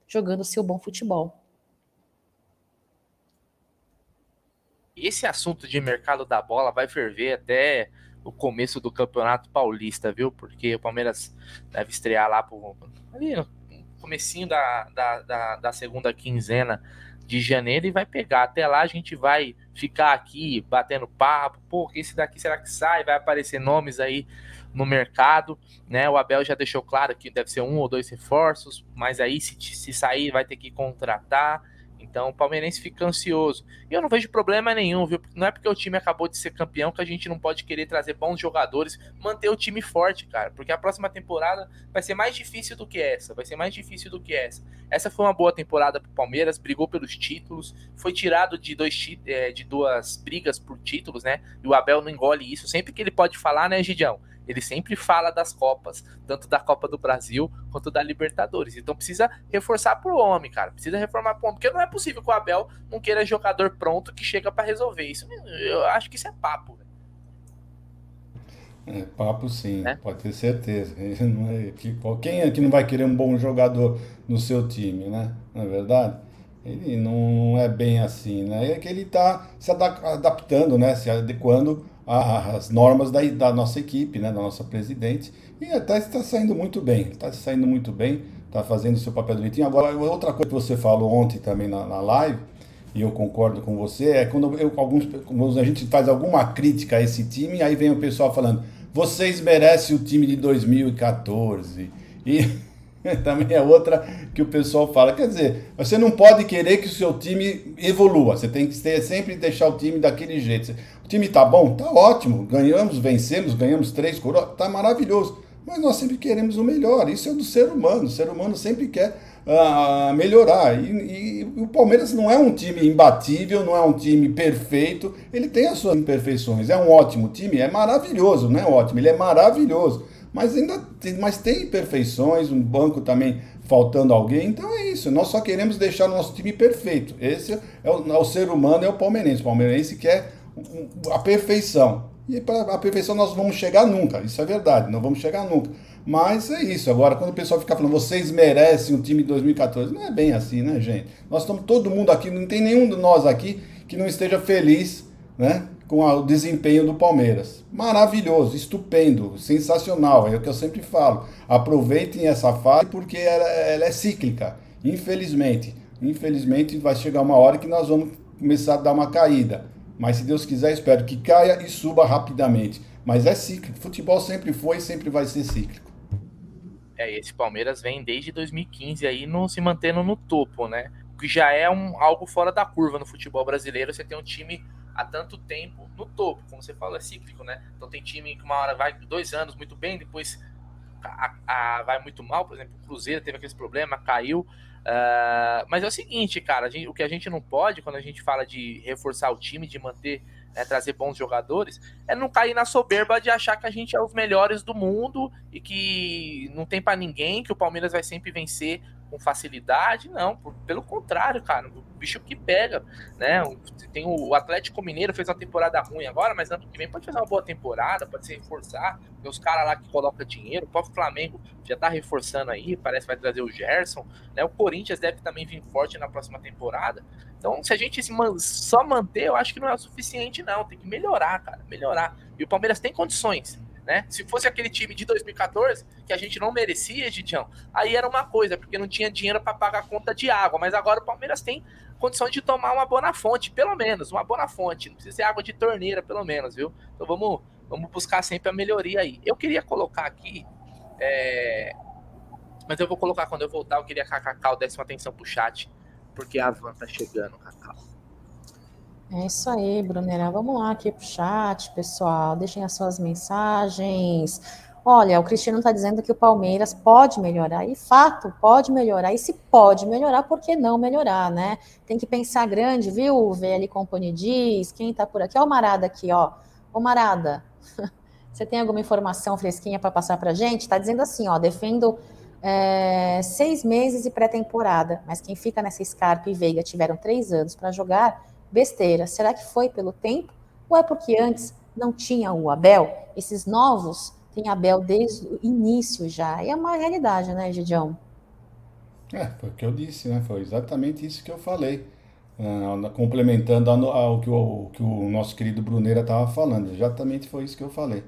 jogando seu bom futebol. Esse assunto de mercado da bola vai ferver até o começo do Campeonato Paulista, viu? Porque o Palmeiras deve estrear lá pro, ali no comecinho da, da, da, da segunda quinzena de janeiro e vai pegar. Até lá a gente vai ficar aqui batendo papo. Pô, esse daqui será que sai? Vai aparecer nomes aí no mercado, né? O Abel já deixou claro que deve ser um ou dois reforços, mas aí se, se sair vai ter que contratar. Então o palmeirense fica ansioso. E eu não vejo problema nenhum, viu? Não é porque o time acabou de ser campeão que a gente não pode querer trazer bons jogadores, manter o time forte, cara. Porque a próxima temporada vai ser mais difícil do que essa. Vai ser mais difícil do que essa. Essa foi uma boa temporada pro Palmeiras, brigou pelos títulos, foi tirado de, dois, é, de duas brigas por títulos, né? E o Abel não engole isso. Sempre que ele pode falar, né, Gidião? Ele sempre fala das Copas, tanto da Copa do Brasil quanto da Libertadores. Então precisa reforçar pro homem, cara. Precisa reformar pro homem, porque não é possível que o Abel não queira jogador pronto que chega para resolver isso. Eu acho que isso é papo. É, papo sim, é? pode ter certeza. *laughs* Não é, que, quem é que não vai querer um bom jogador no seu time, né? Não é verdade? Ele não é bem assim, né? É que ele está se adaptando, né? Se adequando as normas da, da nossa equipe, né, da nossa presidente, e até está saindo muito bem, está saindo muito bem, está fazendo o seu papel direitinho. Agora, outra coisa que você falou ontem também na, na live, e eu concordo com você, é quando eu, alguns, a gente faz alguma crítica a esse time, aí vem o pessoal falando, vocês merecem o time de 2014. E *laughs* também é outra que o pessoal fala. Quer dizer, você não pode querer que o seu time evolua. Você tem que ter, sempre deixar o time daquele jeito. Time tá bom? Tá ótimo. Ganhamos, vencemos, ganhamos três coroas. Tá maravilhoso. Mas nós sempre queremos o melhor. Isso é do ser humano. O ser humano sempre quer uh, melhorar. E, e, e, o Palmeiras não é um time imbatível, não é um time perfeito. Ele tem as suas imperfeições. É um ótimo time? É maravilhoso, não é ótimo. Ele é maravilhoso mas ainda tem, mas tem imperfeições, um banco também faltando alguém, então é isso. Nós só queremos deixar o nosso time perfeito. Esse é o, é o ser humano, é o palmeirense. O palmeirense quer a perfeição. E para a perfeição nós vamos chegar nunca, isso é verdade, não vamos chegar nunca. Mas é isso. Agora, quando o pessoal fica falando, vocês merecem o time de 2014, não é bem assim, né, gente? Nós estamos todo mundo aqui, não tem nenhum de nós aqui que não esteja feliz, né? com o desempenho do Palmeiras. Maravilhoso, estupendo, sensacional, é o que eu sempre falo. Aproveitem essa fase porque ela, ela é cíclica, infelizmente. Infelizmente vai chegar uma hora que nós vamos começar a dar uma caída. Mas se Deus quiser, espero que caia e suba rapidamente. Mas é cíclico. Futebol sempre foi e sempre vai ser cíclico. É, esse Palmeiras vem desde 2015 aí não se mantendo no topo, né? O que já é um, algo fora da curva no futebol brasileiro. Você tem um time há tanto tempo no topo, como você fala, é cíclico, né? Então tem time que uma hora vai dois anos muito bem, depois a, a, vai muito mal, por exemplo, o Cruzeiro teve aquele problema, caiu. Uh, mas é o seguinte, cara, gente, o que a gente não pode, quando a gente fala de reforçar o time, de manter, né, trazer bons jogadores, é não cair na soberba de achar que a gente é os melhores do mundo e que não tem para ninguém, que o Palmeiras vai sempre vencer com facilidade, não, pelo contrário, cara, bicho que pega, né? Tem o Atlético Mineiro fez uma temporada ruim agora, mas ano que vem pode fazer uma boa temporada, pode se reforçar. Tem os caras lá que colocam dinheiro, o próprio Flamengo já tá reforçando aí, parece que vai trazer o Gerson, né? O Corinthians deve também vir forte na próxima temporada. Então, se a gente só manter, eu acho que não é o suficiente, não. Tem que melhorar, cara, melhorar. E o Palmeiras tem condições né? Se fosse aquele time de 2014 que a gente não merecia, Gidião, aí era uma coisa, porque não tinha dinheiro para pagar a conta de água, mas agora o Palmeiras tem condições de tomar uma boa fonte, pelo menos, uma boa fonte, não precisa ser água de torneira, pelo menos, viu? Então vamos, vamos buscar sempre a melhoria aí. Eu queria colocar aqui, é... mas eu vou colocar quando eu voltar, eu queria que a Cacau desse uma atenção pro chat, porque a Van tá chegando, Cacau. É isso aí, Brunera. Vamos lá aqui pro chat, pessoal. Deixem as suas mensagens. Olha, o Cristiano está dizendo que o Palmeiras pode melhorar. E fato, pode melhorar. E se pode melhorar, por que não melhorar, né? Tem que pensar grande, viu? O VL Company diz. Quem está por aqui? Olha o Marada aqui, ó. Ô, Marada, *laughs* você tem alguma informação fresquinha para passar para gente? Está dizendo assim, ó. Defendo é, seis meses e pré-temporada. Mas quem fica nessa Scarpa e Veiga tiveram três anos para jogar besteira. Será que foi pelo tempo? Ou é porque antes não tinha o Abel? Esses novos têm Abel desde o início já. E é uma realidade, né, Gidião? É, foi o que eu disse, né? Foi exatamente isso que eu falei. Uh, complementando ao que o, que o nosso querido Bruneira estava falando. Exatamente foi isso que eu falei.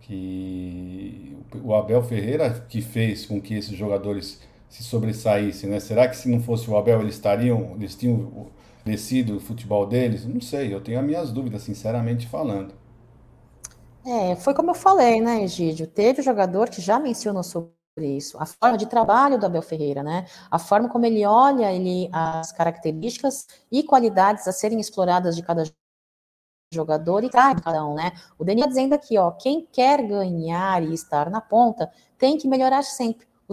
Que o Abel Ferreira que fez com que esses jogadores se sobressaíssem, né? Será que se não fosse o Abel eles estariam, eles tinham descido o futebol deles? Não sei, eu tenho as minhas dúvidas, sinceramente falando. É, foi como eu falei, né, Egídio? Teve jogador que já mencionou sobre isso, a forma de trabalho do Abel Ferreira, né? A forma como ele olha ele, as características e qualidades a serem exploradas de cada jogador e traz cada um, né? O Daniel dizendo aqui, ó, quem quer ganhar e estar na ponta tem que melhorar sempre. O,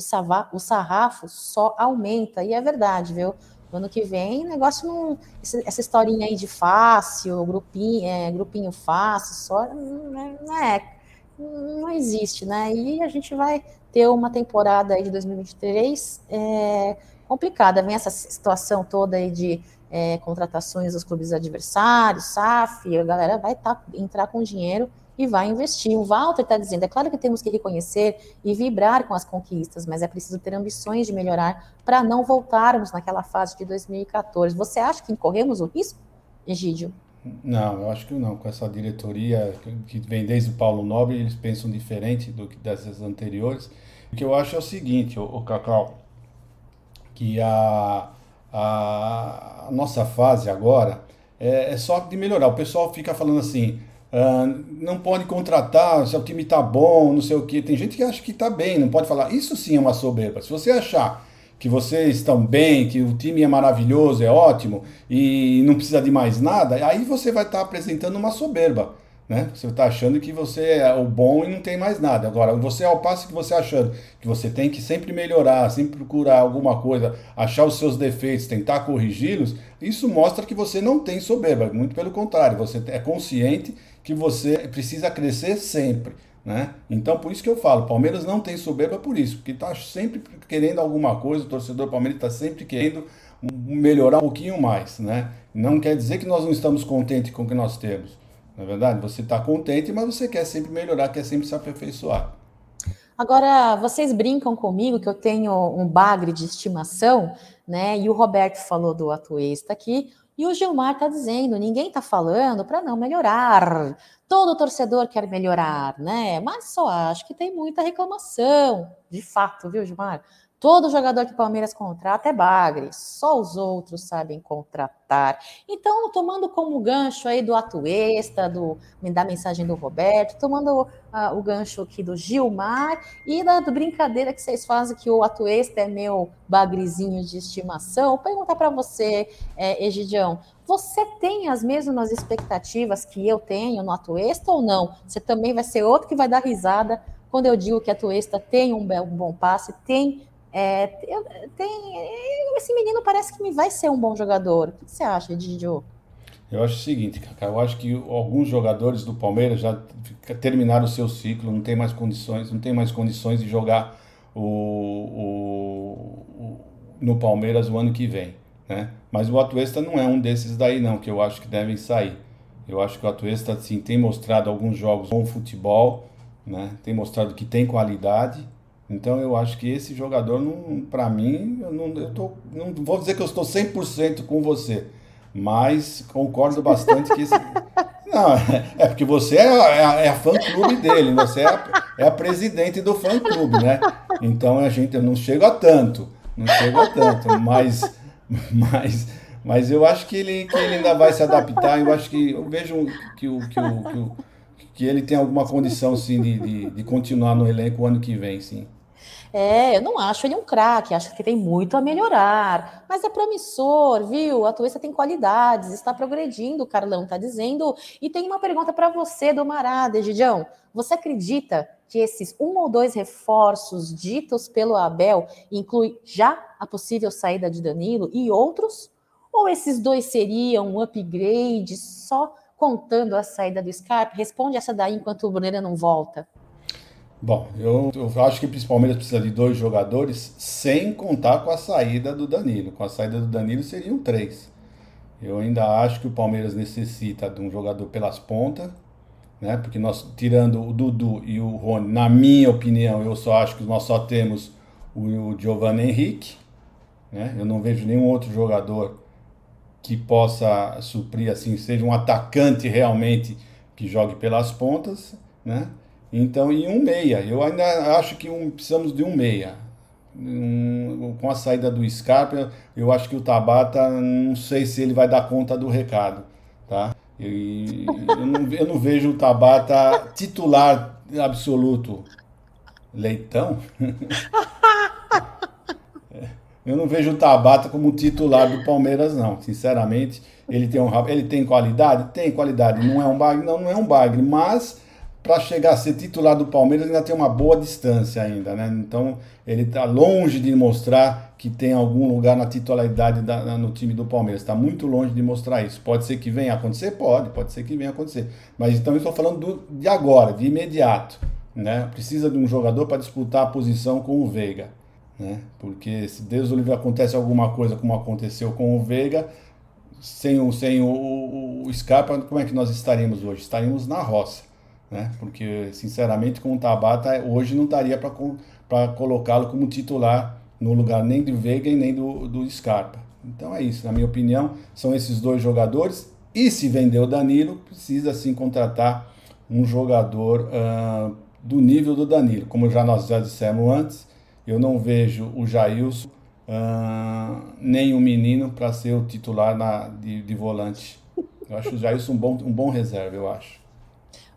o sarrafo só aumenta, e é verdade, viu? No ano que vem, negócio não. Essa historinha aí de fácil, grupinho, é, grupinho fácil, só. Não é. Não existe, né? E a gente vai ter uma temporada aí de 2023 é, complicada. Vem essa situação toda aí de é, contratações dos clubes adversários, SAF, a galera vai tá, entrar com dinheiro e vai investir. O Walter está dizendo: é claro que temos que reconhecer e vibrar com as conquistas, mas é preciso ter ambições de melhorar para não voltarmos naquela fase de 2014. Você acha que incorremos o risco, Egídio? Não, eu acho que não. Com essa diretoria que vem desde o Paulo Nobre, eles pensam diferente do que dessas anteriores. O que eu acho é o seguinte, o, Cacau, que a, a nossa fase agora é, é só de melhorar. O pessoal fica falando assim, Uh, não pode contratar se o time tá bom, não sei o que. Tem gente que acha que tá bem, não pode falar. Isso sim é uma soberba. Se você achar que vocês estão bem, que o time é maravilhoso, é ótimo e não precisa de mais nada, aí você vai estar tá apresentando uma soberba. Né? Você está achando que você é o bom e não tem mais nada. Agora, você ao passo que você achando que você tem que sempre melhorar, sempre procurar alguma coisa, achar os seus defeitos, tentar corrigi-los, isso mostra que você não tem soberba. Muito pelo contrário, você é consciente que você precisa crescer sempre. Né? Então, por isso que eu falo, Palmeiras não tem soberba por isso, porque está sempre querendo alguma coisa, o torcedor Palmeiras está sempre querendo melhorar um pouquinho mais. Né? Não quer dizer que nós não estamos contentes com o que nós temos. Na é verdade, você está contente, mas você quer sempre melhorar, quer sempre se aperfeiçoar. Agora, vocês brincam comigo que eu tenho um bagre de estimação, né? E o Roberto falou do Atuesta aqui. E o Gilmar está dizendo: ninguém está falando para não melhorar. Todo torcedor quer melhorar, né? Mas só acho que tem muita reclamação, de fato, viu, Gilmar? Todo jogador que o Palmeiras contrata é bagre, só os outros sabem contratar. Então, tomando como gancho aí do Atuesta, do, da mensagem do Roberto, tomando uh, o gancho aqui do Gilmar e da brincadeira que vocês fazem que o Atuesta é meu bagrezinho de estimação, perguntar para você, é, Egidião, você tem as mesmas expectativas que eu tenho no Atuesta ou não? Você também vai ser outro que vai dar risada quando eu digo que a Atuesta tem um bom passe, tem é, tem, esse menino parece que vai ser um bom jogador. O que você acha, Didio? Eu acho o seguinte, Cacá, eu acho que alguns jogadores do Palmeiras já terminaram o seu ciclo, não tem mais condições, não tem mais condições de jogar o, o, o no Palmeiras o ano que vem, né? Mas o Atuesta não é um desses daí não, que eu acho que devem sair. Eu acho que o Atuesta sim tem mostrado alguns jogos bom futebol, né? Tem mostrado que tem qualidade, então eu acho que esse jogador, para mim, eu, não, eu tô, não vou dizer que eu estou 100% com você, mas concordo bastante que esse. *laughs* Não, é porque você é, é, é a fã-clube dele, você é a, é a presidente do fã-clube, né? Então a gente, eu não chego a tanto, não chego a tanto, mas, mas, mas eu acho que ele, que ele ainda vai se adaptar, eu acho que, eu vejo que o, que o, que o que ele tem alguma condição, sim, de, de, de continuar no elenco o ano que vem, sim. É, eu não acho ele um craque, acho que tem muito a melhorar, mas é promissor, viu? A Tuesta tem qualidades, está progredindo, o Carlão está dizendo. E tem uma pergunta para você, do Marada, Gidião. Você acredita que esses um ou dois reforços ditos pelo Abel inclui já a possível saída de Danilo e outros? Ou esses dois seriam um upgrade só contando a saída do Scarpe? Responde essa daí enquanto o Brunera não volta. Bom, eu, eu acho que o Palmeiras precisa de dois jogadores sem contar com a saída do Danilo. Com a saída do Danilo seriam três. Eu ainda acho que o Palmeiras necessita de um jogador pelas pontas, né? Porque nós, tirando o Dudu e o Rony, na minha opinião, eu só acho que nós só temos o, o Giovanni Henrique, né? Eu não vejo nenhum outro jogador que possa suprir assim, seja um atacante realmente que jogue pelas pontas, né? Então, e um meia. Eu ainda acho que um, precisamos de um meia. Um, com a saída do Scarpa, eu acho que o Tabata, não sei se ele vai dar conta do recado, tá? E, eu, não, eu não vejo o Tabata titular absoluto. Leitão? *laughs* Eu não vejo o Tabata como titular do Palmeiras, não. Sinceramente, ele tem um ele tem qualidade, tem qualidade. Não é um bagre, não, não é um bagre, mas para chegar a ser titular do Palmeiras ainda tem uma boa distância ainda, né? Então ele está longe de mostrar que tem algum lugar na titularidade da, no time do Palmeiras. Está muito longe de mostrar isso. Pode ser que venha acontecer? Pode, pode ser que venha acontecer. Mas então eu estou falando do, de agora, de imediato. Né? Precisa de um jogador para disputar a posição com o Veiga. Né? Porque se Deus o livre acontece alguma coisa como aconteceu com o Veiga, sem o, sem o, o, Scarpa, como é que nós estaríamos hoje? Estaríamos na roça né? Porque, sinceramente, com o Tabata, hoje não daria para colocá-lo como titular no lugar nem do Veiga e nem do, do Scarpa. Então é isso, na minha opinião, são esses dois jogadores. E se vender o Danilo, precisa sim contratar um jogador uh, do nível do Danilo. Como já nós já dissemos antes, eu não vejo o Jailson uh, nem o menino para ser o titular na, de, de volante. Eu acho o Jailson um bom, um bom reserva, eu acho.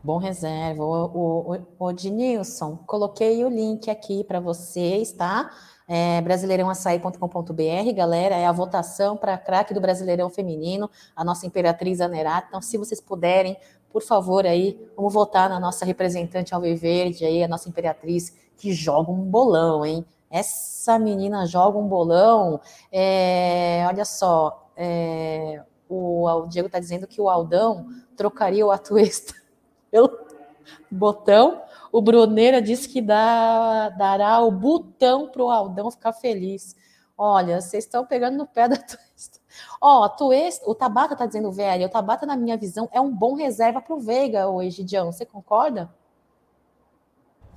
Bom reserva. O, o, o Dinilson, coloquei o link aqui para vocês, tá? É, brasileirãoaçaí.com.br, galera, é a votação para craque do Brasileirão Feminino, a nossa Imperatriz Anerata. Então, se vocês puderem, por favor, aí, vamos votar na nossa representante Alviverde, aí, a nossa Imperatriz, que joga um bolão, hein? Essa menina joga um bolão. É, olha só, é, o, o Diego está dizendo que o Aldão trocaria o Atuesta *laughs* pelo botão. O Bruneira disse que dá, dará o botão para o Aldão ficar feliz. Olha, vocês estão pegando no pé da *laughs* Tuesta. Ó, Tuesta, o Tabata tá dizendo, velho, o Tabata, na minha visão, é um bom reserva para o Veiga, o Egidião. Você concorda?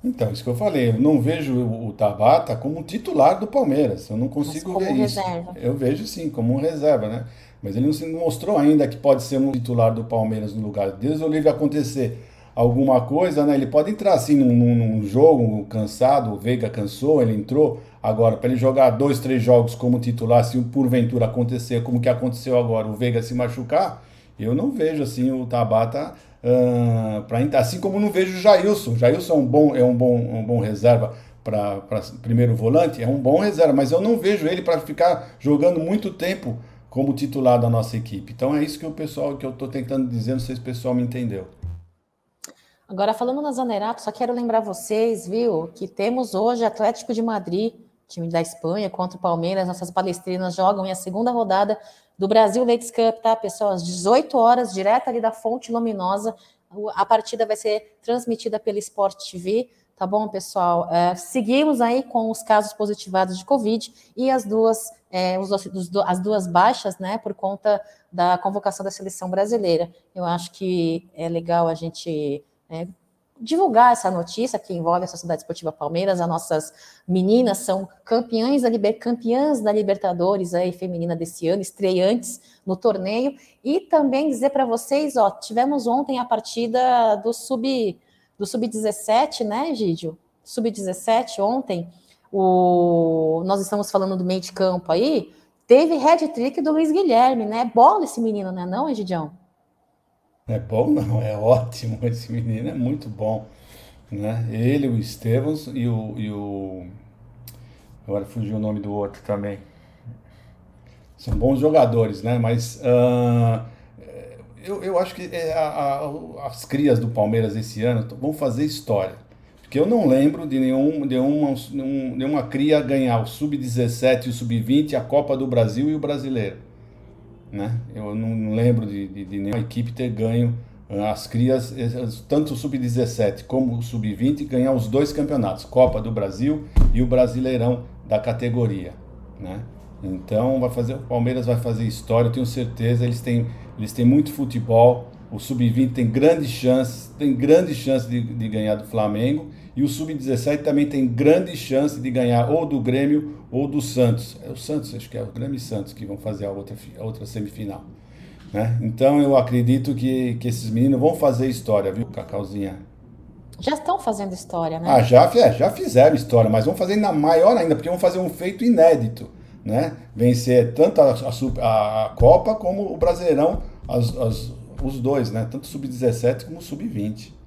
Então, isso que eu falei, eu não vejo o Tabata como titular do Palmeiras. Eu não consigo ver reserva. isso. Eu vejo sim, como um reserva, né? Mas ele não mostrou ainda que pode ser um titular do Palmeiras no lugar. Deus o livre acontecer alguma coisa, né? Ele pode entrar assim num, num, num jogo cansado, o Veiga cansou, ele entrou. Agora, para ele jogar dois, três jogos como titular, se porventura acontecer como que aconteceu agora, o Veiga se machucar, eu não vejo assim o Tabata uh. Assim como não vejo o Jailson. Jailson é um bom, é um bom, um bom reserva para primeiro volante, é um bom reserva, mas eu não vejo ele para ficar jogando muito tempo como titular da nossa equipe. Então é isso que o pessoal que eu estou tentando dizer, não sei se o pessoal me entendeu. Agora, falando na Zanerato, só quero lembrar vocês, viu, que temos hoje Atlético de Madrid, time da Espanha, contra o Palmeiras. Nossas palestrinas jogam em a segunda rodada do Brasil Ladies Cup, tá, pessoal? Às 18 horas, direto ali da Fonte Luminosa. A partida vai ser transmitida pela Sport TV, tá bom, pessoal? É, seguimos aí com os casos positivados de Covid e as duas, é, os, os, as duas baixas, né, por conta da convocação da seleção brasileira. Eu acho que é legal a gente é, divulgar essa notícia que envolve a Sociedade Esportiva Palmeiras. As nossas meninas são campeãs da, liber, campeãs da Libertadores aí, feminina desse ano, estreantes no torneio. E também dizer para vocês, ó, tivemos ontem a partida do sub do sub-17, né, Gídio? Sub-17 ontem. O, nós estamos falando do meio de campo aí. Teve head trick do Luiz Guilherme, né? Bola esse menino, né, não, Egidião? É bom, *laughs* não, é ótimo. Esse menino é muito bom. Né? Ele, o Estevãos e o, e o. Agora fugiu o nome do outro também. São bons jogadores, né? Mas uh, eu, eu acho que é, a, a, as crias do Palmeiras esse ano vão fazer história. Porque eu não lembro de nenhum, de uma, nenhuma cria ganhar o Sub-17 e o Sub-20, a Copa do Brasil e o Brasileiro. Né? Eu não lembro de, de, de nenhuma equipe ter ganho ah, as crias, tanto o sub-17 como o sub-20, ganhar os dois campeonatos, Copa do Brasil e o Brasileirão da categoria. Né? Então vai fazer, o Palmeiras vai fazer história, eu tenho certeza, eles têm, eles têm muito futebol, o sub-20 tem grandes chances, tem grandes chances de, de ganhar do Flamengo e o Sub-17 também tem grande chance de ganhar ou do Grêmio ou do Santos. É o Santos, acho que é o Grêmio e Santos que vão fazer a outra, a outra semifinal. Né? Então eu acredito que, que esses meninos vão fazer história, viu, Cacauzinha? Já estão fazendo história, né? Ah, já, é, já fizeram história, mas vão fazer ainda maior ainda, porque vão fazer um feito inédito, né? Vencer tanto a, a, a Copa como o Brasileirão, as, as, os dois, né? Tanto o Sub-17 como o Sub-20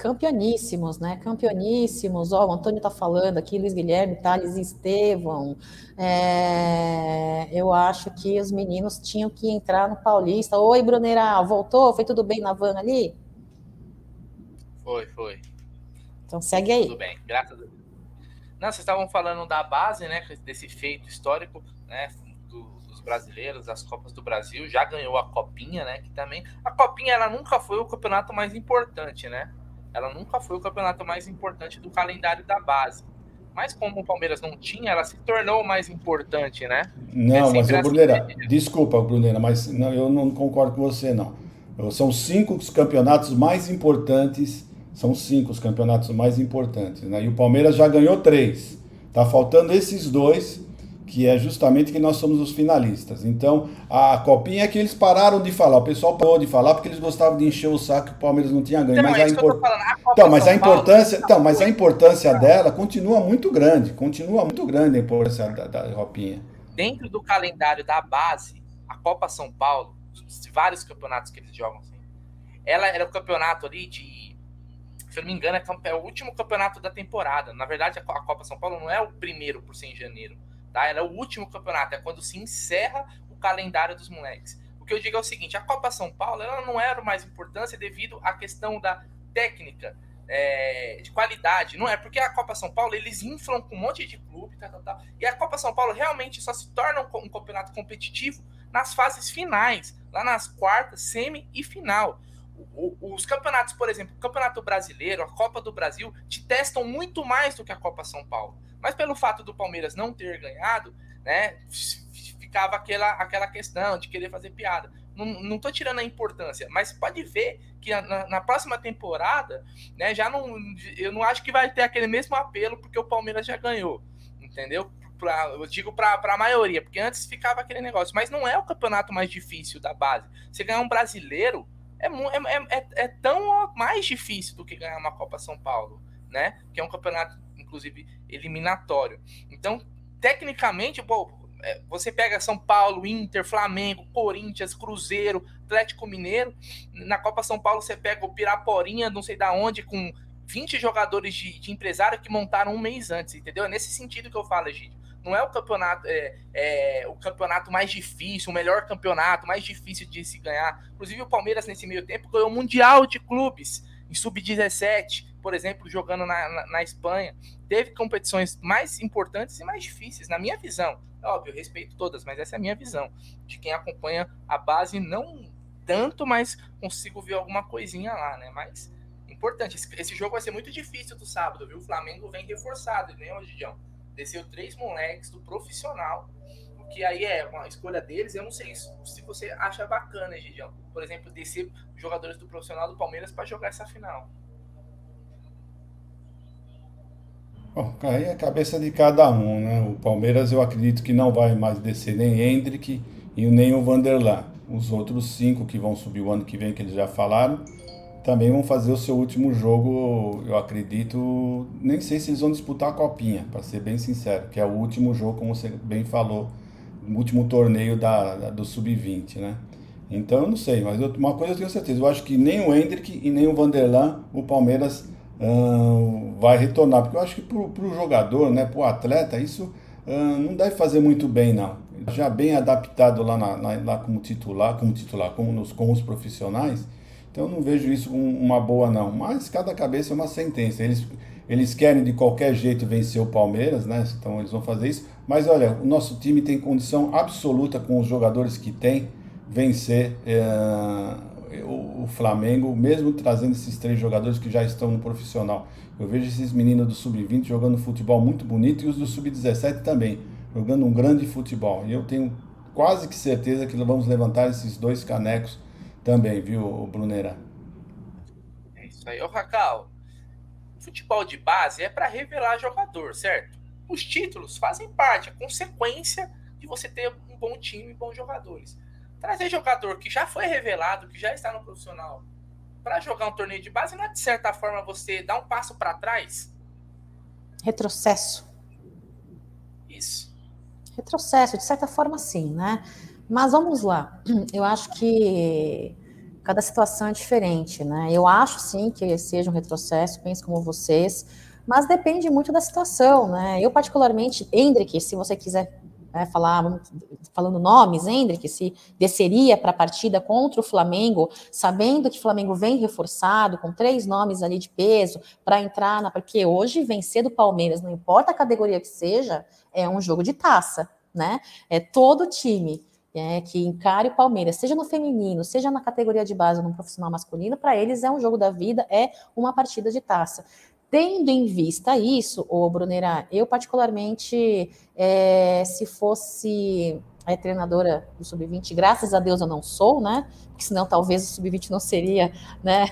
campeoníssimos, né? Campeoníssimos. Ó, o Antônio tá falando aqui, Luiz Guilherme, Thales e Estevão. É, eu acho que os meninos tinham que entrar no Paulista. Oi, Bruneira, voltou? Foi tudo bem na van ali? Foi, foi. Então segue aí. Tudo bem, graças a Deus. Não, vocês estavam falando da base, né? Desse feito histórico, né? dos brasileiros, das Copas do Brasil, já ganhou a Copinha, né? Que também. A Copinha ela nunca foi o campeonato mais importante, né? Ela nunca foi o campeonato mais importante do calendário da base. Mas como o Palmeiras não tinha, ela se tornou mais importante, né? Não, é mas o Bruneira, desculpa, Bruneira, mas não, eu não concordo com você, não. São cinco os campeonatos mais importantes, são cinco os campeonatos mais importantes, né? E o Palmeiras já ganhou três. Tá faltando esses dois que é justamente que nós somos os finalistas. Então, a copinha é que eles pararam de falar, o pessoal parou de falar porque eles gostavam de encher o saco que o Palmeiras não tinha ganho. Então, mas, é a, import... a então, mas a importância, Paulo, então, mas a importância dela continua muito grande, continua muito grande a importância da, da copinha. Dentro do calendário da base, a Copa São Paulo, vários campeonatos que eles jogam assim, ela era o campeonato ali de se eu não me engano, é, é o último campeonato da temporada. Na verdade, a Copa São Paulo não é o primeiro por ser em janeiro Tá? Ela é o último campeonato, é quando se encerra o calendário dos moleques. O que eu digo é o seguinte: a Copa São Paulo ela não era mais importante devido à questão da técnica, é, de qualidade. Não é porque a Copa São Paulo eles inflam com um monte de clube, tá, tá, tá, e a Copa São Paulo realmente só se torna um, um campeonato competitivo nas fases finais, lá nas quartas, semi e final os campeonatos, por exemplo, o Campeonato Brasileiro, a Copa do Brasil, te testam muito mais do que a Copa São Paulo. Mas pelo fato do Palmeiras não ter ganhado, né, ficava aquela, aquela questão de querer fazer piada. Não, tô tirando a importância, mas pode ver que na, na, próxima temporada, né, já não, eu não acho que vai ter aquele mesmo apelo porque o Palmeiras já ganhou, entendeu? pra, eu digo para a maioria, porque antes ficava aquele negócio, mas não é o campeonato mais difícil da base. Você ganhar um brasileiro é, é, é, é, é tão mais difícil do que ganhar uma Copa São Paulo, né? Que é um campeonato, inclusive, eliminatório. Então, tecnicamente, pô, é, você pega São Paulo, Inter, Flamengo, Corinthians, Cruzeiro, Atlético Mineiro. Na Copa São Paulo você pega o Piraporinha, não sei da onde, com 20 jogadores de, de empresário que montaram um mês antes, entendeu? É nesse sentido que eu falo, Egídio. Não é o campeonato, é, é, o campeonato mais difícil, o melhor campeonato, mais difícil de se ganhar. Inclusive, o Palmeiras, nesse meio tempo, ganhou o Mundial de Clubes em Sub-17, por exemplo, jogando na, na, na, Espanha. Teve competições mais importantes e mais difíceis, na minha visão. É óbvio, respeito todas, mas essa é a minha visão. De quem acompanha a base, não tanto, mas consigo ver alguma coisinha lá, né? Mas importante. Esse, esse, jogo vai ser muito difícil do sábado, viu? O Flamengo vem reforçado, né, Gidião? Desceu três moleques do profissional, o que aí é uma escolha deles. Eu não sei se você acha bacana, Gidião. Por exemplo, descer jogadores do profissional do Palmeiras para jogar essa final. Bom, aí é a cabeça de cada um, né? O Palmeiras eu acredito que não vai mais descer nem Hendrick e nem o Vanderlan. Os outros cinco que vão subir o ano que vem, que eles já falaram, também vão fazer o seu último jogo, eu acredito. Nem sei se eles vão disputar a copinha, para ser bem sincero, que é o último jogo, como você bem falou, o último torneio da, da do Sub-20, né? Então eu não sei, mas eu, uma coisa eu tenho certeza, eu acho que nem o Hendrick e nem o Vanderlan, o Palmeiras vai retornar, porque eu acho que para o jogador, né, para o atleta, isso não deve fazer muito bem, não. Já bem adaptado lá, na, na, lá como titular, como titular, como nos, com os profissionais, então eu não vejo isso uma boa não. Mas cada cabeça é uma sentença. Eles, eles querem de qualquer jeito vencer o Palmeiras, né? Então eles vão fazer isso. Mas olha, o nosso time tem condição absoluta com os jogadores que tem vencer é, o, o, Flamengo, mesmo trazendo esses três jogadores que já estão no profissional. Eu vejo esses meninos do sub-20 jogando futebol muito bonito e os do sub-17 também, jogando um grande futebol. E eu tenho quase que certeza que vamos levantar esses dois canecos também, viu, Brunera? É isso aí. Ô, Racal, futebol de base é para revelar jogador, certo? Os títulos fazem parte, a consequência de você ter um bom time e bons jogadores. Trazer jogador que já foi revelado, que já está no profissional, para jogar um torneio de base, não é de certa forma você dar um passo para trás? Retrocesso. Isso. Retrocesso, de certa forma, sim, né? Mas vamos lá. Eu acho que cada situação é diferente, né? Eu acho sim que seja um retrocesso, penso como vocês, mas depende muito da situação, né? Eu, particularmente, Hendrick, se você quiser né, falar, falando nomes, Hendrick, se desceria para a partida contra o Flamengo, sabendo que o Flamengo vem reforçado, com três nomes ali de peso, para entrar na. Porque hoje vencer do Palmeiras, não importa a categoria que seja, é um jogo de taça, né? É todo time é, que encare o Palmeiras, seja no feminino, seja na categoria de base ou no profissional masculino, para eles é um jogo da vida, é uma partida de taça. Tendo em vista isso, o Brunera, eu particularmente, é, se fosse a treinadora do Sub-20, graças a Deus eu não sou, né? Porque senão talvez o Sub-20 não seria, né?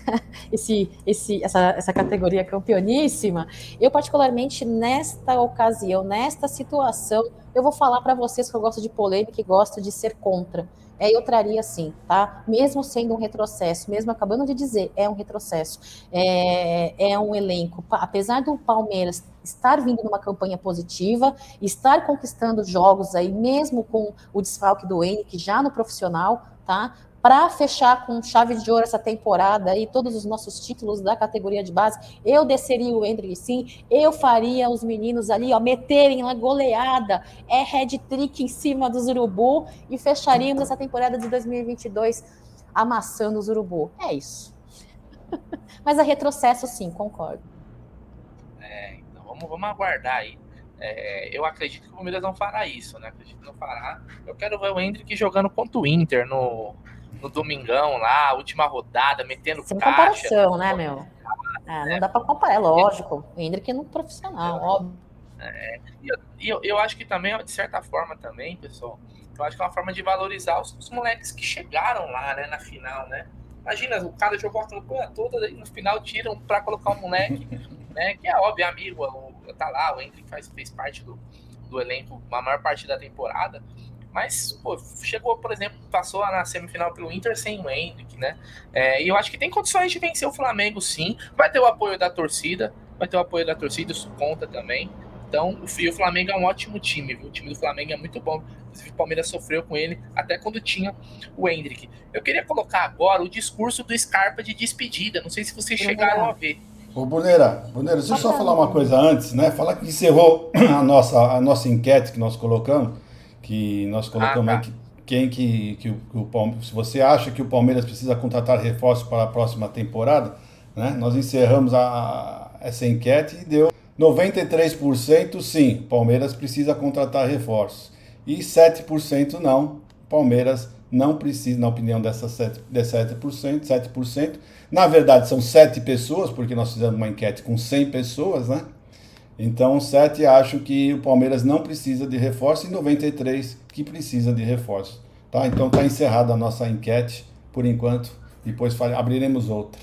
*laughs* esse, esse, essa, essa categoria campeoníssima. Eu, particularmente, nesta ocasião, nesta situação, eu vou falar para vocês que eu gosto de polêmica e gosto de ser contra. É, eu traria sim, tá? Mesmo sendo um retrocesso, mesmo acabando de dizer, é um retrocesso. É, é um elenco, apesar do Palmeiras estar vindo numa campanha positiva, estar conquistando jogos aí, mesmo com o desfalque do Henrique já no profissional, tá? Para fechar com chave de ouro essa temporada e todos os nossos títulos da categoria de base, eu desceria o Hendrick sim, eu faria os meninos ali, ó, meterem uma goleada, é head trick em cima dos Urubu e fecharíamos essa temporada de 2022 amassando os Urubu. É isso. *laughs* Mas é retrocesso sim, concordo. É, então vamos, vamos aguardar aí. É, eu acredito que o Palmeiras não fará isso, né? Acredito que não fará. Eu quero ver o Hendrick jogando contra o Inter no, no domingão lá, última rodada, metendo Sem caixa. comparação, né, meu? É, não dá para comparar, é lógico. O Hendrick é no profissional, é, óbvio. É, e eu, eu, acho que também, de certa forma também, pessoal, eu acho que é uma forma de valorizar os, os moleques que chegaram lá, né, na final, né? Imagina, o cara jogou a campanha toda e no final tiram para colocar um moleque, *laughs* né? Que é óbvio, é amigo, tá lá, o Hendrick faz, fez parte do, do elenco a maior parte da temporada. Mas, pô, chegou, por exemplo, passou na semifinal pelo Inter sem o Hendrick, né? É, e eu acho que tem condições de vencer o Flamengo, sim. Vai ter o apoio da torcida, vai ter o apoio da torcida, isso conta também. Então, o Flamengo é um ótimo time, viu? O time do Flamengo é muito bom. Inclusive, o Palmeiras sofreu com ele até quando tinha o Hendrick. Eu queria colocar agora o discurso do Scarpa de despedida. Não sei se vocês chegaram a ver. Ô, Boneira, Boneira, deixa eu só falar uma coisa antes, né? Falar que encerrou *clears throat* a nossa, a nossa enquete que nós colocamos, que nós colocamos ah, tá. que quem que, que, o, Palmeiras, se você acha que o Palmeiras precisa contratar reforços para a próxima temporada, né? Nós encerramos a, essa enquete e deu 93% sim, Palmeiras precisa contratar reforços. E 7% não, Palmeiras não precisa, na opinião dessas 7%, de 7%, 7%. Na verdade, são 7 pessoas, porque nós fizemos uma enquete com 100 pessoas, né? Então, 7 acham que o Palmeiras não precisa de reforço e 93 que precisa de reforço. Tá? Então, está encerrada a nossa enquete por enquanto. Depois abriremos outra.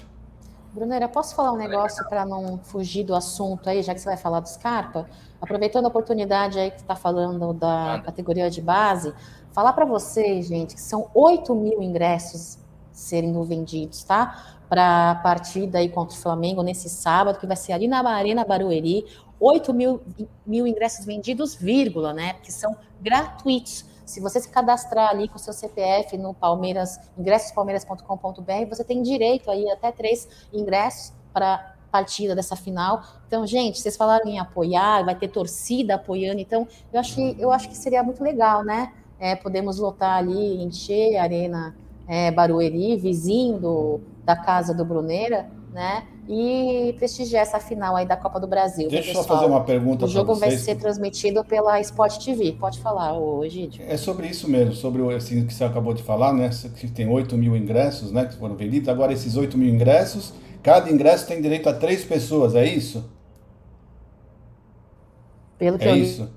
Brunera, posso falar um negócio para não fugir do assunto aí, já que você vai falar do Scarpa? Aproveitando a oportunidade aí que está falando da categoria de base, falar para vocês, gente, que são 8 mil ingressos serem vendidos, tá? Para a partida aí contra o Flamengo nesse sábado, que vai ser ali na Arena Barueri. 8 mil, mil ingressos vendidos, vírgula, né? Porque são gratuitos. Se você se cadastrar ali com o seu CPF no Palmeiras, ingressospalmeiras.com.br, você tem direito aí até três ingressos para partida dessa final. Então, gente, vocês falaram em apoiar, vai ter torcida apoiando, então eu acho que, eu acho que seria muito legal, né? É, podemos lotar ali, encher a Arena é, Barueri, vizinho do, da casa do Bruneira, né? E prestigiar essa final aí da Copa do Brasil. Deixa eu fazer uma pergunta. O jogo vai ser transmitido pela Sport TV. Pode falar, hoje. É sobre isso mesmo, sobre o assim, que você acabou de falar, né? Que tem 8 mil ingressos, né? Que foram vendidos. Agora, esses 8 mil ingressos, cada ingresso tem direito a três pessoas, é isso? Pelo que é eu isso.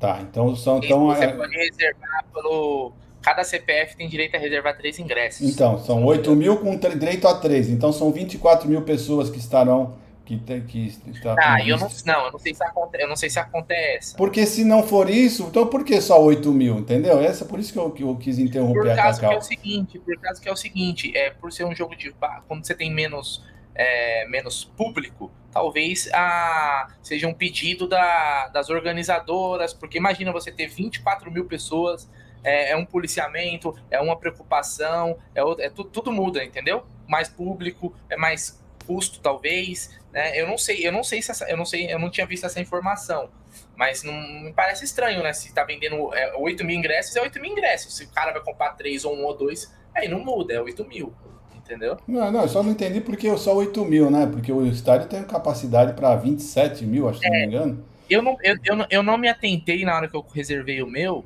Tá, então são. Então, você é... pode reservar pelo cada CPF tem direito a reservar três ingressos. Então, são 8 mil com direito a três. Então, são 24 mil pessoas que estarão. Que, tem, que está ah, eu não, não, eu não sei se acontece, eu não sei se acontece. Porque se não for isso, então por que só 8 mil, entendeu? Essa por isso que eu, que eu quis interromper por causa a Cacau. Que é o seguinte, por causa que é o seguinte, é por ser um jogo de quando você tem menos é, menos público, talvez a, seja um pedido da, das organizadoras, porque imagina você ter 24 mil pessoas é, é um policiamento, é uma preocupação, é, é tudo, tudo muda, entendeu? Mais público, é mais custo, talvez. Né? Eu não sei, eu não sei se essa, eu não sei, eu não tinha visto essa informação. Mas não me parece estranho, né? Se tá vendendo é, 8 mil ingressos, é 8 mil ingressos. Se o cara vai comprar 3 ou 1 ou 2, aí não muda, é 8 mil. Entendeu? Não, não, eu só não entendi porque só 8 mil, né? Porque o estádio tem capacidade para 27 mil, acho que é, não me engano. Eu não, eu, eu, eu não me atentei na hora que eu reservei o meu,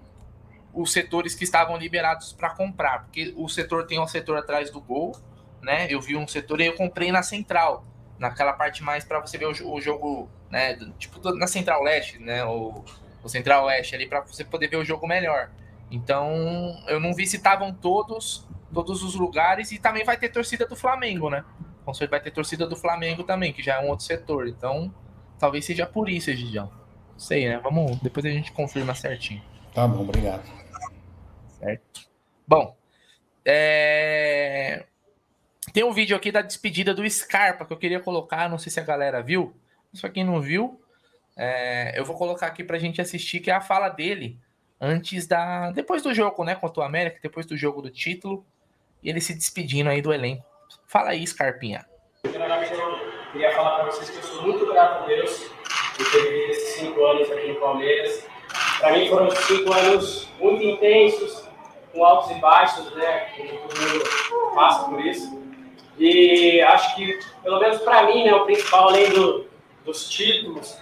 os setores que estavam liberados para comprar, porque o setor tem um setor atrás do gol, né? Eu vi um setor e eu comprei na central, naquela parte mais para você ver o, o, jogo, né? Tipo na central leste, né? O, o central oeste ali para você poder ver o jogo melhor. Então eu não vi se estavam todos todos os lugares e também vai ter torcida do Flamengo, né? Com certeza vai ter torcida do Flamengo também, que já é um outro setor. Então talvez seja por isso, Gidião. Sei, né? Vamos depois a gente confirma certinho. Tá bom, obrigado. Certo? Bom, é... tem um vídeo aqui da despedida do Scarpa que eu queria colocar, não sei se a galera viu. Só quem não viu, é... eu vou colocar aqui pra gente assistir, que é a fala dele antes da. Depois do jogo, né? Contra o América, depois do jogo do título. E ele se despedindo aí do elenco. Fala aí, Scarpinha. Primeiramente, eu queria falar para vocês que eu sou muito grato a Deus por ter vivido esses cinco anos aqui no Palmeiras. Para mim foram cinco anos muito intensos, com altos e baixos, né? Todo mundo passa por isso. E acho que, pelo menos para mim, né, o principal, além do, dos títulos,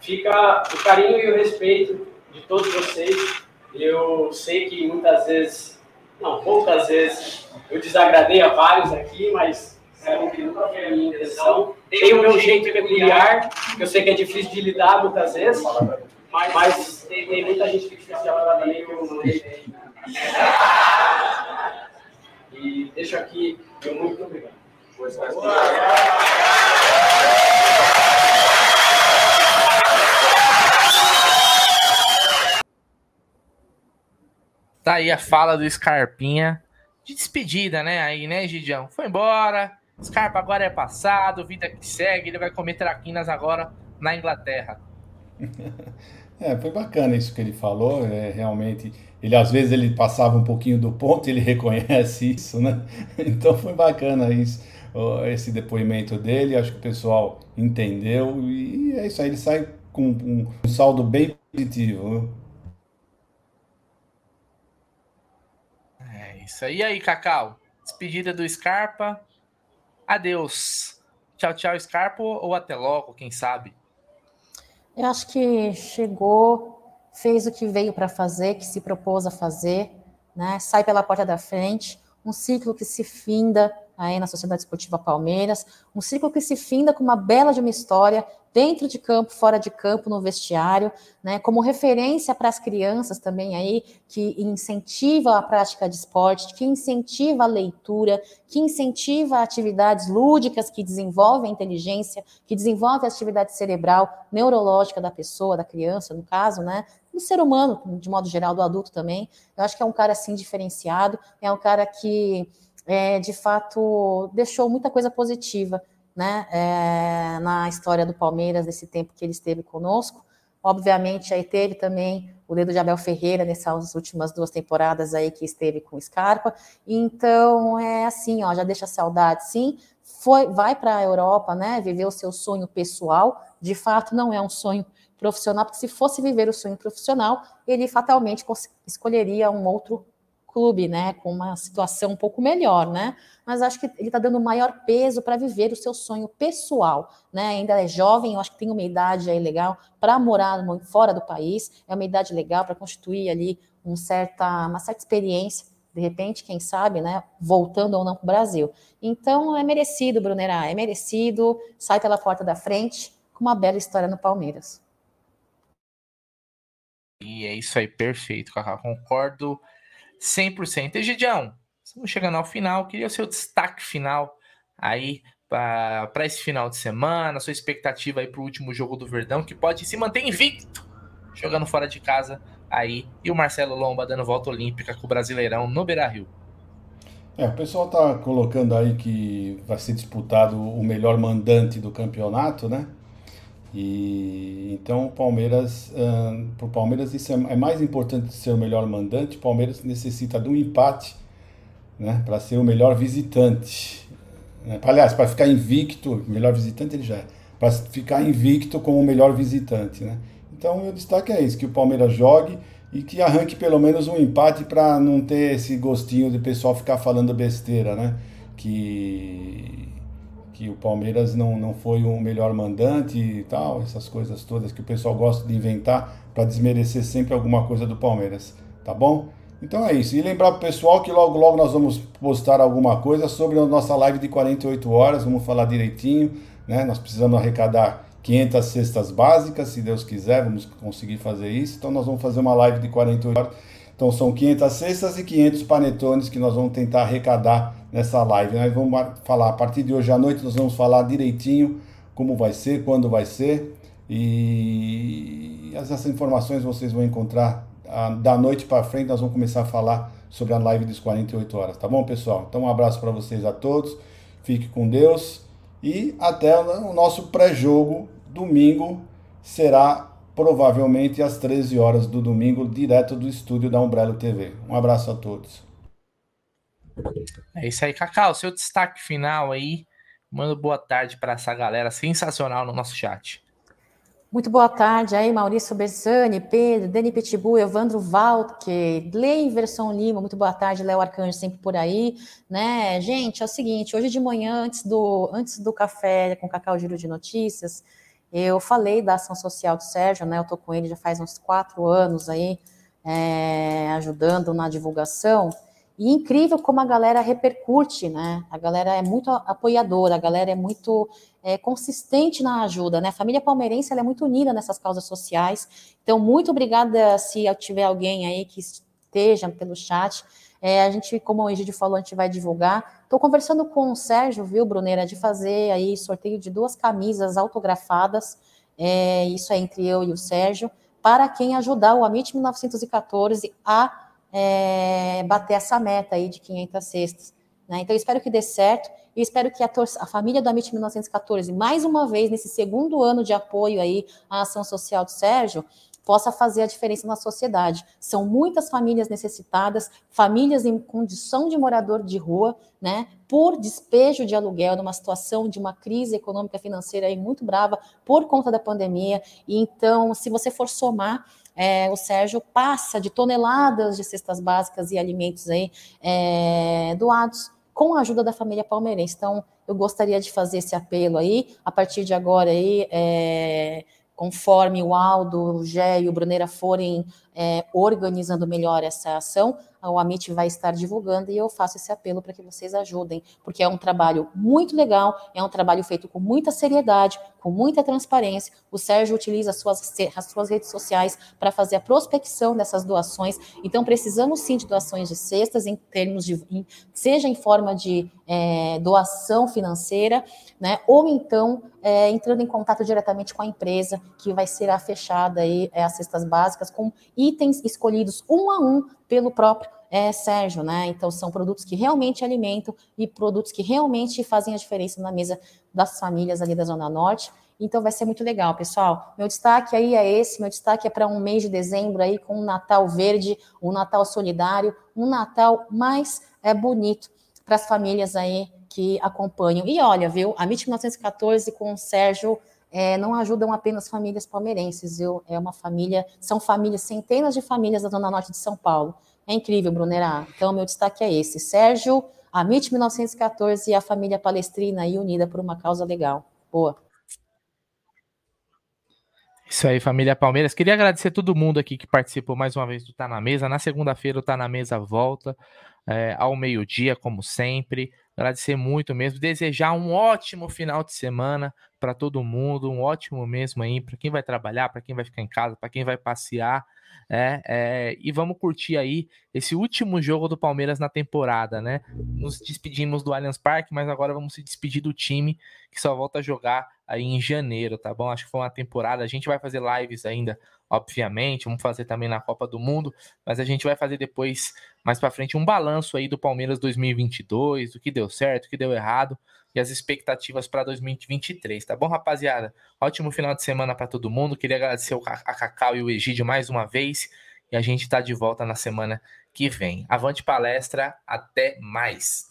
fica o carinho e o respeito de todos vocês. Eu sei que muitas vezes, não, poucas vezes, eu desagradei a vários aqui, mas é que nunca foi a minha intenção. Tem o meu jeito peculiar, que eu sei que é difícil de lidar muitas vezes, mas, mas tem, tem, muita gente que é lidar também que eu não e deixo aqui meu muito obrigado. Tá aí a fala do Scarpinha de despedida, né? Aí, né, Gidião? Foi embora. Scarpa agora é passado, vida que segue. Ele vai comer traquinas agora na Inglaterra. *laughs* É, foi bacana isso que ele falou. É, realmente, ele às vezes ele passava um pouquinho do ponto, ele *laughs* reconhece isso, né? *laughs* Então foi bacana isso, esse depoimento dele. Acho que o pessoal entendeu e é isso aí. Ele sai com um, saldo bem positivo. Né? isso aí. E aí, Cacau? Despedida do Scarpa. Adeus. Tchau, tchau, Scarpa, ou até logo, quem sabe? Eu acho que chegou, fez o que veio para fazer, que se propôs a fazer, né? Sai pela porta da frente, um ciclo que se finda aí na Sociedade Esportiva Palmeiras, um ciclo que se finda com uma bela de uma história, dentro de campo, fora de campo, no vestiário, né, como referência para as crianças também aí, que incentiva a prática de esporte, que incentiva a leitura, que incentiva atividades lúdicas que desenvolvem a inteligência, que desenvolvem a atividade cerebral, neurológica da pessoa, da criança, no caso, né, do ser humano, de modo geral, do adulto também. Eu acho que é um cara, assim, diferenciado, é um cara que, é, de fato, deixou muita coisa positiva, né, é, na história do Palmeiras, nesse tempo que ele esteve conosco. Obviamente, aí teve também o dedo de Abel Ferreira nessas últimas duas temporadas aí que esteve com Scarpa. Então, é assim, ó, já deixa saudade, sim. Foi, vai para a Europa, né, viver o seu sonho pessoal. De fato, não é um sonho profissional, porque se fosse viver o sonho profissional, ele fatalmente escolheria um outro clube, né, com uma situação um pouco melhor, né? Mas acho que ele está dando maior peso para viver o seu sonho pessoal, né? Ainda é jovem, eu acho que tem uma idade aí legal para morar fora do país, é uma idade legal para constituir ali um certa, uma certa experiência de repente, quem sabe, né, voltando ou não para o Brasil. Então, é merecido, Brunerá, é merecido, sai pela porta da frente, com uma bela história no Palmeiras. E é isso aí, perfeito, Cacá. Concordo 100%. Egidião, estamos chegando ao final. Queria o seu destaque final aí para esse final de semana, sua expectativa aí para o último jogo do Verdão, que pode se manter invicto jogando fora de casa aí. E o Marcelo Lomba dando volta olímpica com o Brasileirão no Beira Rio. É, o pessoal tá colocando aí que vai ser disputado o melhor mandante do campeonato, né? E então o Palmeiras, para o Palmeiras isso é, é, mais importante ser o melhor mandante. O Palmeiras necessita de um empate, né, para ser o melhor visitante. Né? Aliás, para ficar invicto, melhor visitante ele já é, para ficar invicto como o melhor visitante, né? Então o meu destaque é isso, que o Palmeiras jogue e que arranque pelo menos um empate para não ter esse gostinho de pessoal ficar falando besteira, né? Que que o Palmeiras não, não foi o melhor mandante e tal, essas coisas todas que o pessoal gosta de inventar para desmerecer sempre alguma coisa do Palmeiras, tá bom? Então é isso. E lembrar pro pessoal que logo logo nós vamos postar alguma coisa sobre a nossa live de 48 horas, vamos falar direitinho, né? Nós precisamos arrecadar 500 cestas básicas, se Deus quiser, vamos conseguir fazer isso. Então nós vamos fazer uma live de 48 horas. Então são 500 cestas e 500 panetones que nós vamos tentar arrecadar nessa live. Nós vamos falar, a partir de hoje à noite, nós vamos falar direitinho como vai ser, quando vai ser. E essas informações vocês vão encontrar da noite para frente. Nós vamos começar a falar sobre a live das 48 horas, tá bom, pessoal? Então, um abraço para vocês a todos. Fique com Deus e até o nosso pré-jogo domingo será provavelmente às 13 horas do domingo, direto do estúdio da Umbrella TV. Um abraço a todos. É isso aí, Cacau. Seu destaque final aí. Manda boa tarde para essa galera sensacional no nosso chat. Muito boa tarde aí, Maurício Bersani, Pedro, Dani Pitbull, Evandro Valtke, Leiverson Lima, muito boa tarde, Léo Arcanjo sempre por aí, né? Gente, é o seguinte, hoje de manhã, antes do, antes do café com Cacau Giro de Notícias, eu falei da ação social do Sérgio, né? Eu tô com ele já faz uns quatro anos aí, é, ajudando na divulgação. E incrível como a galera repercute, né? A galera é muito apoiadora, a galera é muito é, consistente na ajuda, né? A família palmeirense é muito unida nessas causas sociais. Então, muito obrigada se tiver alguém aí que esteja pelo chat. É, a gente, como o Egídio falou, a gente vai divulgar. Estou conversando com o Sérgio, viu, Bruneira, de fazer aí sorteio de duas camisas autografadas. É, isso é entre eu e o Sérgio, para quem ajudar o Amit 1914 a é, bater essa meta aí de 500 cestas. Né? Então, espero que dê certo e espero que a, a família do Amit 1914, mais uma vez, nesse segundo ano de apoio aí à ação social do Sérgio, possa fazer a diferença na sociedade. São muitas famílias necessitadas, famílias em condição de morador de rua, né, por despejo de aluguel, numa situação de uma crise econômica financeira aí muito brava por conta da pandemia. E então, se você for somar é, o Sérgio passa de toneladas de cestas básicas e alimentos aí é, doados com a ajuda da família palmeirense. Então, eu gostaria de fazer esse apelo aí, a partir de agora aí, é, conforme o Aldo, o Gé e o Bruneira forem é, organizando melhor essa ação, o Amit vai estar divulgando e eu faço esse apelo para que vocês ajudem, porque é um trabalho muito legal, é um trabalho feito com muita seriedade, com muita transparência. O Sérgio utiliza as suas, as suas redes sociais para fazer a prospecção dessas doações. Então, precisamos sim de doações de cestas, em termos de, em, seja em forma de é, doação financeira, né, ou então é, entrando em contato diretamente com a empresa que vai ser a fechada aí, é, as cestas básicas com itens escolhidos um a um pelo próprio é, Sérgio, né? Então são produtos que realmente alimentam e produtos que realmente fazem a diferença na mesa das famílias ali da Zona Norte. Então vai ser muito legal, pessoal. Meu destaque aí é esse, meu destaque é para um mês de dezembro aí com um Natal verde, um Natal solidário, um Natal mais é bonito para as famílias aí que acompanham. E olha, viu, a MIT 1914 com o Sérgio é, não ajudam apenas famílias palmeirenses, viu? É uma família, são famílias, centenas de famílias da Zona Norte de São Paulo. É incrível, Brunerá. Então, meu destaque é esse. Sérgio, a MIT 1914 e a família palestrina aí unida por uma causa legal. Boa. Isso aí, família Palmeiras. Queria agradecer todo mundo aqui que participou mais uma vez do Tá na Mesa. Na segunda-feira o Tá na Mesa volta é, ao meio-dia, como sempre. Agradecer muito mesmo. Desejar um ótimo final de semana para todo mundo, um ótimo mesmo aí para quem vai trabalhar, para quem vai ficar em casa, para quem vai passear. É, e vamos curtir aí esse último jogo do Palmeiras na temporada, né? Nos despedimos do Allianz Parque, mas agora vamos se despedir do time que só volta a jogar aí em janeiro, tá bom? Acho que foi uma temporada. A gente vai fazer lives ainda, obviamente, vamos fazer também na Copa do Mundo, mas a gente vai fazer depois, mais para frente, um balanço aí do Palmeiras 2022, do que deu certo, o que deu errado e as expectativas para 2023, tá bom, rapaziada? Ótimo final de semana para todo mundo. Queria agradecer a Cacau e o Egídio mais uma vez. E a gente está de volta na semana que vem. Avante palestra, até mais.